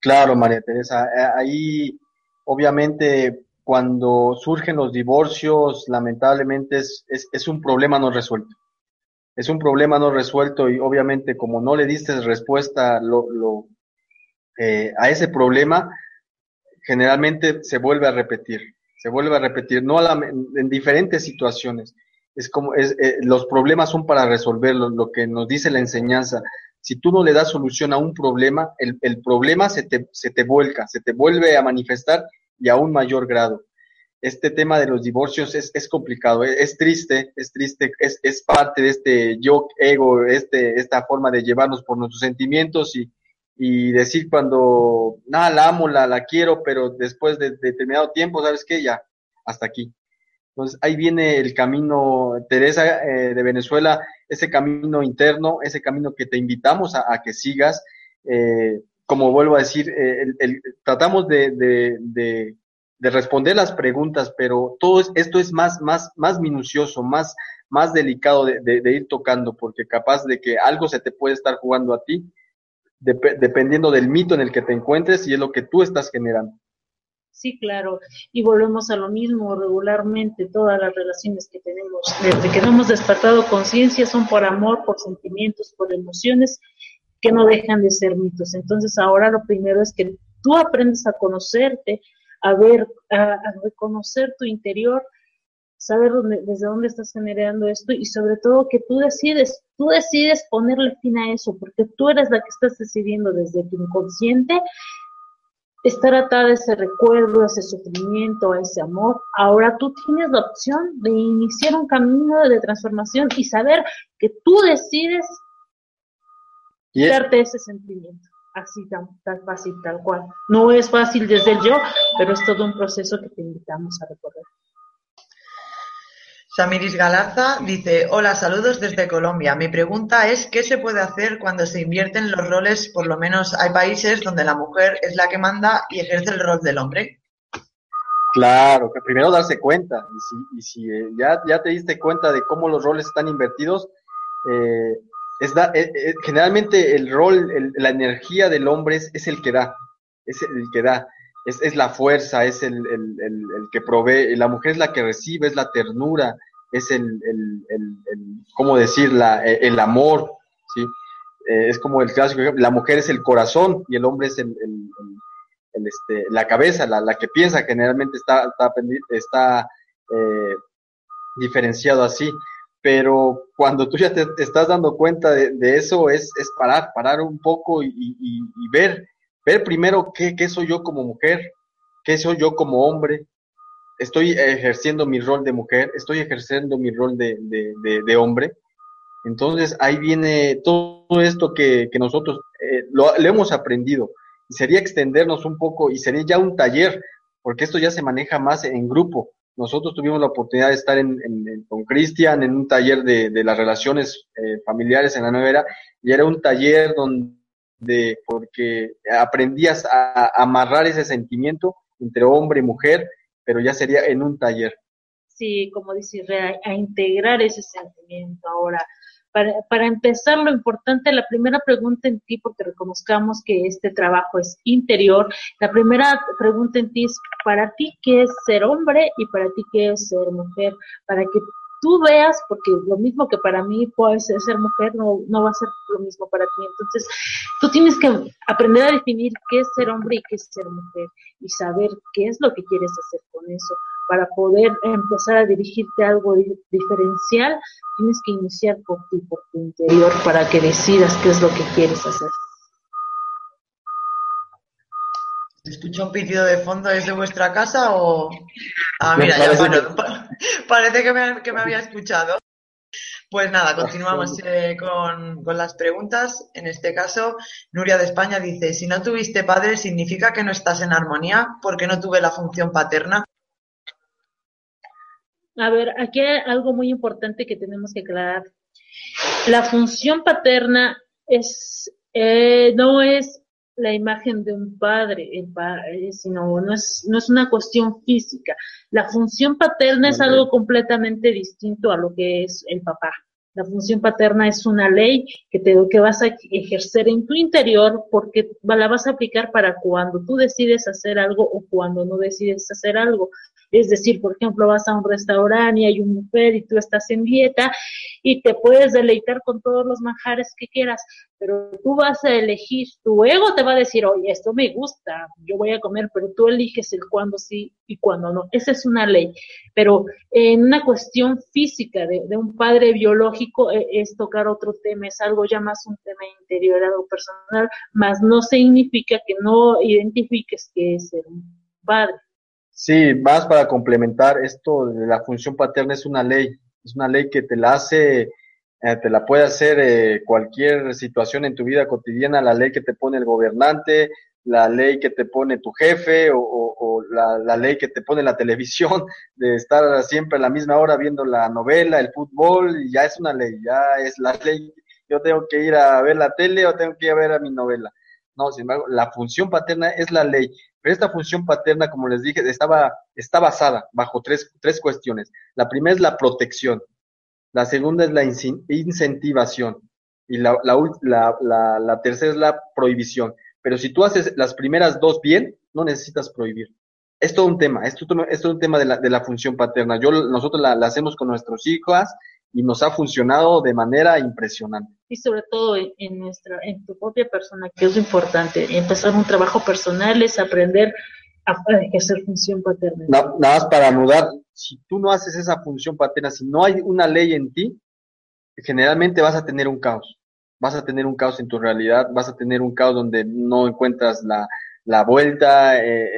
Claro, María Teresa. Eh, ahí, obviamente, cuando surgen los divorcios, lamentablemente es, es, es, un problema no resuelto. Es un problema no resuelto y obviamente como no le diste respuesta eh, a ese problema, generalmente se vuelve a repetir, se vuelve a repetir, no a la, en diferentes situaciones. Es como, es, eh, los problemas son para resolverlos, lo que nos dice la enseñanza. Si tú no le das solución a un problema, el, el problema se te, se te vuelca, se te vuelve a manifestar y a un mayor grado. Este tema de los divorcios es, es complicado, es, es, triste, es triste, es, es parte de este yo ego, este, esta forma de llevarnos por nuestros sentimientos y, y decir cuando, nada, la amo, la, la quiero, pero después de, determinado tiempo, ¿sabes qué? Ya, hasta aquí. Entonces ahí viene el camino, Teresa eh, de Venezuela, ese camino interno, ese camino que te invitamos a, que sigas. Eh, como vuelvo a decir, eh, el, tratamos de, de, responder las preguntas, pero todo esto es más, más, más minucioso, más, más delicado de, ir tocando, porque capaz de que algo se te puede estar jugando a ti, dependiendo del mito en el que te encuentres y es lo que tú estás generando. Sí, claro. Y volvemos a lo mismo regularmente. Todas las relaciones que tenemos, desde que no hemos despertado conciencia, son por amor, por sentimientos, por emociones que no dejan de ser mitos. Entonces ahora lo primero es que tú aprendes a conocerte, a ver, a, a reconocer tu interior, saber dónde, desde dónde estás generando esto y sobre todo que tú decides, tú decides ponerle fin a eso, porque tú eres la que estás decidiendo desde tu inconsciente estar atada a ese recuerdo, a ese sufrimiento, a ese amor. Ahora tú tienes la opción de iniciar un camino de transformación y saber que tú decides darte ese sentimiento, así tan, tan fácil, tal cual. No es fácil desde el yo, pero es todo un proceso que te invitamos a recorrer. Samiris Galarza dice, hola, saludos desde Colombia. Mi pregunta es, ¿qué se puede hacer cuando se invierten los roles? Por lo menos hay países donde la mujer es la que manda y ejerce el rol del hombre. Claro, que primero darse cuenta. Y si, y si eh, ya, ya te diste cuenta de cómo los roles están invertidos, eh, es da, eh, eh, generalmente el rol, el, la energía del hombre es, es, el que da, es el que da, es, es la fuerza, es el, el, el, que provee, la mujer es la que recibe, es la ternura, es el, ¿cómo decir? La, eh, el amor, ¿sí? Eh, es como el clásico la mujer es el corazón y el hombre es el este, la cabeza, la, la, que piensa, generalmente está, está, está eh, diferenciado así. Pero cuando tú ya te, estás dando cuenta de, eso, es, es, parar, parar un poco y, ver, ver primero qué, qué soy yo como mujer, qué soy yo como hombre, estoy ejerciendo mi rol de mujer, estoy ejerciendo mi rol de, de, hombre. Entonces ahí viene todo esto que, que nosotros eh, lo, hemos aprendido. Y sería extendernos un poco y sería ya un taller, porque esto ya se maneja más en grupo. Nosotros tuvimos la oportunidad de estar en, con Cristian en un taller de, las relaciones eh, familiares en la nueva era y era un taller donde, porque aprendías a amarrar ese sentimiento entre hombre y mujer pero ya sería en un taller. Sí, como dice a, integrar ese sentimiento ahora. Para, para, empezar, lo importante, la primera pregunta en ti, porque reconozcamos que este trabajo es interior, la primera pregunta en ti es, para ti, ¿qué es ser hombre y para ti, qué es ser mujer? Para que tú veas, porque lo mismo que para mí puede ser, ser mujer, no, no va a ser lo mismo para ti. Entonces, tú tienes que aprender a definir qué es ser hombre y qué es ser mujer y saber qué es lo que quieres hacer con eso. Para poder empezar a dirigirte a algo diferencial, tienes que iniciar por ti, por tu interior, para que decidas qué es lo que quieres hacer. ¿Escucho un pitido de fondo desde vuestra casa o...? Ah, mira, ya, bueno, parece que me, que me, había escuchado. Pues nada, continuamos eh, con, con, las preguntas. En este caso, Nuria de España dice, si no tuviste padre, ¿significa que no estás en armonía porque no tuve la función paterna? A ver, aquí hay algo muy importante que tenemos que aclarar. La función paterna es, eh, no es la imagen de un padre, el padre, sino no es, no es una cuestión física. La función paterna es algo completamente distinto a lo que es el papá. La función paterna es una ley que te que vas a ejercer en tu interior porque la vas a aplicar para cuando tú decides hacer algo o cuando no decides hacer algo. Es decir, por ejemplo, vas a un restaurante y hay un mujer y tú estás en dieta y te puedes deleitar con todos los manjares que quieras, pero tú vas a elegir, tu ego te va a decir, oye, esto me gusta, yo voy a comer, pero tú eliges el cuándo sí y cuándo no. Esa es una ley. Pero en una cuestión física de, un padre biológico eh, es tocar otro tema, es algo ya más un tema interior, algo personal, más no significa que no identifiques que es un padre. Sí, más para complementar, esto de la función paterna es una ley, es una ley que te la hace, eh, te la puede hacer eh, cualquier situación en tu vida cotidiana, la ley que te pone el gobernante, la ley que te pone tu jefe o, la, ley que te pone la televisión, de estar siempre a la misma hora viendo la novela, el fútbol, y ya es una ley, ya es la ley. Yo tengo que ir a ver la tele o tengo que ir a ver a mi novela. No, sin embargo, la función paterna es la ley. Pero esta función paterna, como les dije, estaba, está basada bajo tres, tres cuestiones. La primera es la protección, la segunda es la incentivación y la, la, la, tercera es la prohibición. Pero si tú haces las primeras dos bien, no necesitas prohibir. Es todo un tema, es todo, es un tema de la, de función paterna. Yo, nosotros la hacemos con nuestros hijos y nos ha funcionado de manera impresionante. Y sobre todo en, nuestra, en tu propia persona, que es lo importante. Empezar un trabajo personal es aprender a ejercer función paterna. nada más para mudar, si tú no haces esa función paterna, si no hay una ley en ti, generalmente vas a tener un caos. Vas a tener un caos en tu realidad, vas a tener un caos donde no encuentras la, la vuelta, eh,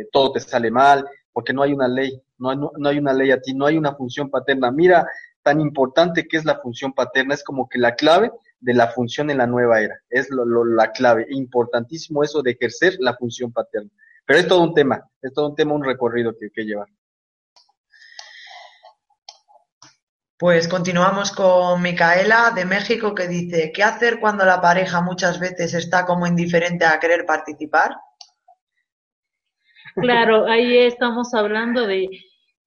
eh, todo te sale mal, porque no hay una ley, no no, no hay una ley a ti, no hay una función paterna. Mira tan importante que es la función paterna, es como que la clave de la función en la nueva era, es lo, la clave, importantísimo eso de ejercer la función paterna. Pero es todo un tema, es todo un tema, un recorrido que, que llevar. Pues continuamos con Micaela de México que dice, ¿qué hacer cuando la pareja muchas veces está como indiferente a querer participar? Claro, ahí estamos hablando de,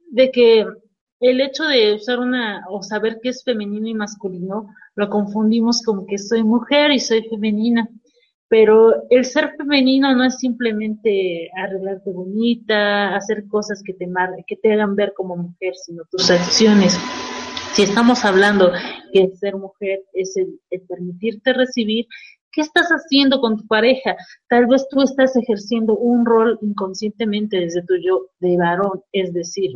de que el hecho de usar una o saber qué es femenino y masculino lo confundimos como que soy mujer y soy femenina. Pero el ser femenino no es simplemente arreglarte bonita, hacer cosas que te, que te hagan ver como mujer, sino tus acciones. Si estamos hablando que ser mujer es el permitirte recibir, ¿Qué estás haciendo con tu pareja? Tal vez tú estás ejerciendo un rol inconscientemente desde tu yo de varón, es decir,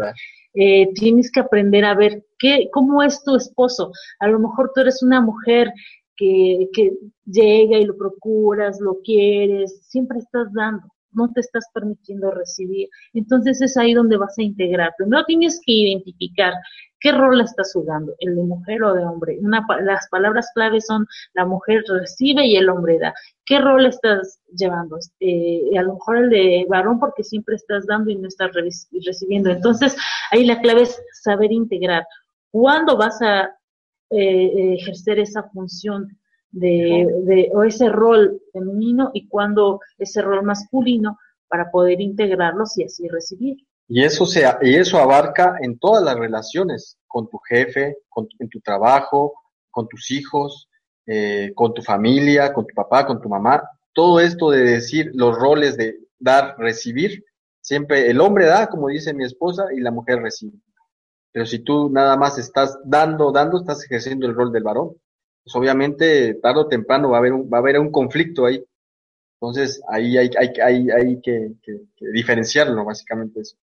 eh, tienes que aprender a ver qué, cómo es tu esposo. A lo mejor tú eres una mujer que, llega y lo procuras, lo quieres, siempre estás dando no te estás permitiendo recibir. Entonces es ahí donde vas a integrar. Primero tienes que identificar qué rol estás jugando, el de mujer o de hombre. Una, las palabras claves son la mujer recibe y el hombre da. ¿Qué rol estás llevando? Eh, a lo mejor el de varón porque siempre estás dando y no estás recibiendo. Entonces ahí la clave es saber integrar. ¿Cuándo vas a eh, ejercer esa función de, de, o ese rol femenino y cuando ese rol masculino para poder integrarlos y así recibir. Y eso, sea, y eso abarca en todas las relaciones, con tu jefe, con en tu trabajo, con tus hijos, eh, con tu familia, con tu papá, con tu mamá. Todo esto de decir los roles de dar, recibir, siempre el hombre da, como dice mi esposa, y la mujer recibe. Pero si tú nada más estás dando, dando, estás ejerciendo el rol del varón pues obviamente tarde o temprano va a haber un, va a haber un conflicto ahí. Entonces ahí hay, hay, hay, hay que, diferenciarlo, básicamente eso.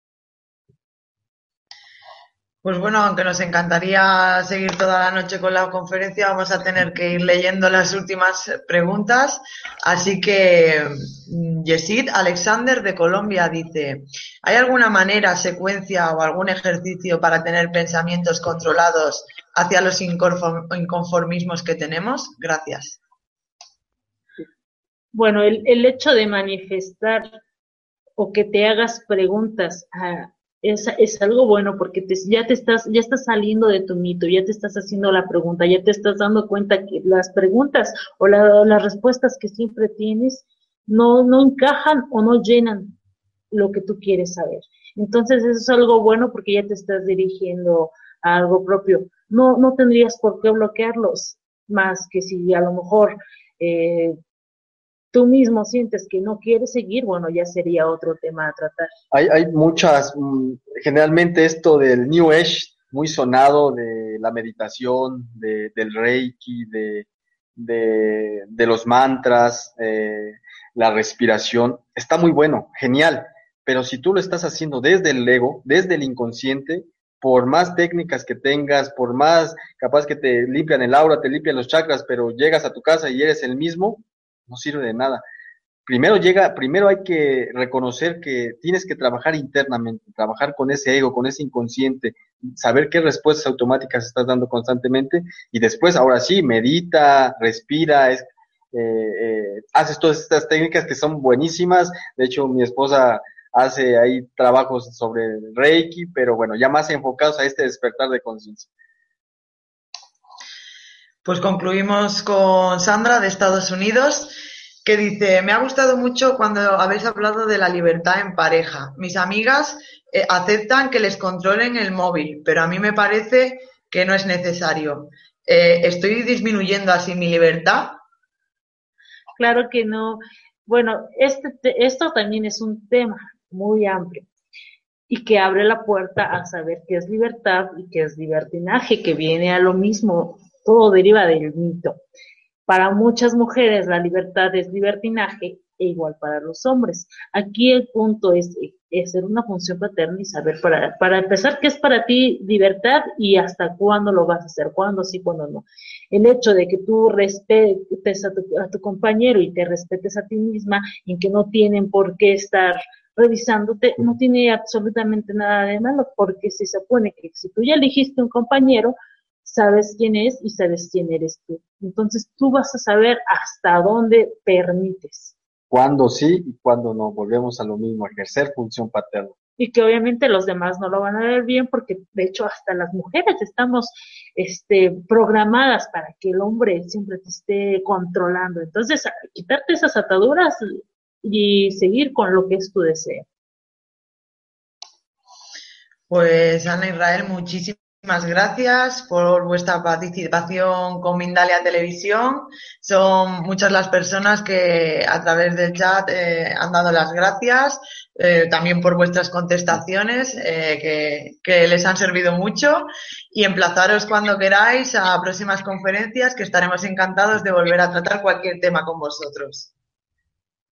Pues bueno, aunque nos encantaría seguir toda la noche con la conferencia, vamos a tener que ir leyendo las últimas preguntas. Así que mm, Yesid Alexander de Colombia dice, ¿hay alguna manera, secuencia o algún ejercicio para tener pensamientos controlados hacia los inconformismos que tenemos? Gracias. Bueno, el, hecho de manifestar o que te hagas preguntas ah, es, es, algo bueno porque te, ya te estás, ya estás saliendo de tu mito, ya te estás haciendo la pregunta, ya te estás dando cuenta que las preguntas o las respuestas que siempre tienes no, no encajan o no llenan lo que tú quieres saber. Entonces eso es algo bueno porque ya te estás dirigiendo a algo propio no, no tendrías por qué bloquearlos, más que si a lo mejor eh, tú mismo sientes que no quieres seguir, bueno, ya sería otro tema a tratar. Hay, hay muchas, mm, generalmente esto del New Age, muy sonado de la meditación, de, del Reiki, de, de, los mantras, eh, la respiración, está muy bueno, genial, pero si tú lo estás haciendo desde el ego, desde el inconsciente, por más técnicas que tengas, por más capaz que te limpian el aura, te limpian los chakras, pero llegas a tu casa y eres el mismo, no sirve de nada. Primero llega, primero hay que reconocer que tienes que trabajar internamente, trabajar con ese ego, con ese inconsciente, saber qué respuestas automáticas estás dando constantemente y después, ahora sí, medita, respira, es, eh, eh, haces todas estas técnicas que son buenísimas. De hecho, mi esposa hace ahí trabajos sobre Reiki, pero bueno, ya más enfocados a este despertar de conciencia. Pues concluimos con Sandra de Estados Unidos, que dice, me ha gustado mucho cuando habéis hablado de la libertad en pareja. Mis amigas eh, aceptan que les controlen el móvil, pero a mí me parece que no es necesario. Eh, ¿Estoy disminuyendo así mi libertad? Claro que no. Bueno, este, esto también es un tema muy amplio y que abre la puerta a saber qué es libertad y qué es libertinaje, que viene a lo mismo, todo deriva del mito. Para muchas mujeres la libertad es libertinaje e igual para los hombres. Aquí el punto es, es ser una función paterna y saber para, para empezar qué es para ti libertad y hasta cuándo lo vas a hacer, cuándo sí, cuándo no. El hecho de que tú respetes a tu, compañero y te respetes a ti misma en que no tienen por qué estar revisándote, no tiene absolutamente nada de malo, porque se supone que si tú ya elegiste un compañero, sabes quién es y sabes quién eres tú. Entonces tú vas a saber hasta dónde permites. Cuándo sí y cuándo no. Volvemos a lo mismo, ejercer función paterna. Y que obviamente los demás no lo van a ver bien porque de hecho hasta las mujeres estamos este, programadas para que el hombre siempre te esté controlando. Entonces, quitarte esas ataduras y seguir con lo que es tu deseo. Pues Ana Israel, muchísimas Muchas gracias por vuestra participación con Mindalia Televisión. Son muchas las personas que a través del chat eh, han dado las gracias, eh, también por vuestras contestaciones eh, que, que, les han servido mucho y emplazaros cuando queráis a próximas conferencias que estaremos encantados de volver a tratar cualquier tema con vosotros.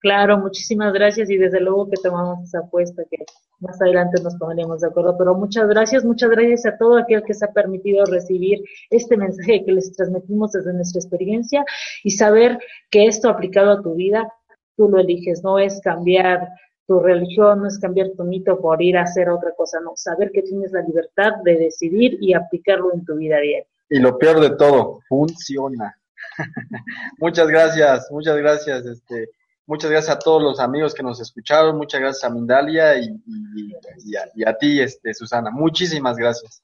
Claro, muchísimas gracias y desde luego que tomamos esa apuesta que más adelante nos pondremos de acuerdo. Pero muchas gracias, muchas gracias a todo aquel que se ha permitido recibir este mensaje que les transmitimos desde nuestra experiencia y saber que esto aplicado a tu vida, tú lo eliges, no es cambiar tu religión, no es cambiar tu mito por ir a hacer otra cosa, no, saber que tienes la libertad de decidir y aplicarlo en tu vida diaria. Y lo peor de todo, funciona. muchas gracias, muchas gracias, este Muchas gracias a todos los amigos que nos escucharon, muchas gracias a Mindalia y, a, ti, este, Susana. Muchísimas gracias.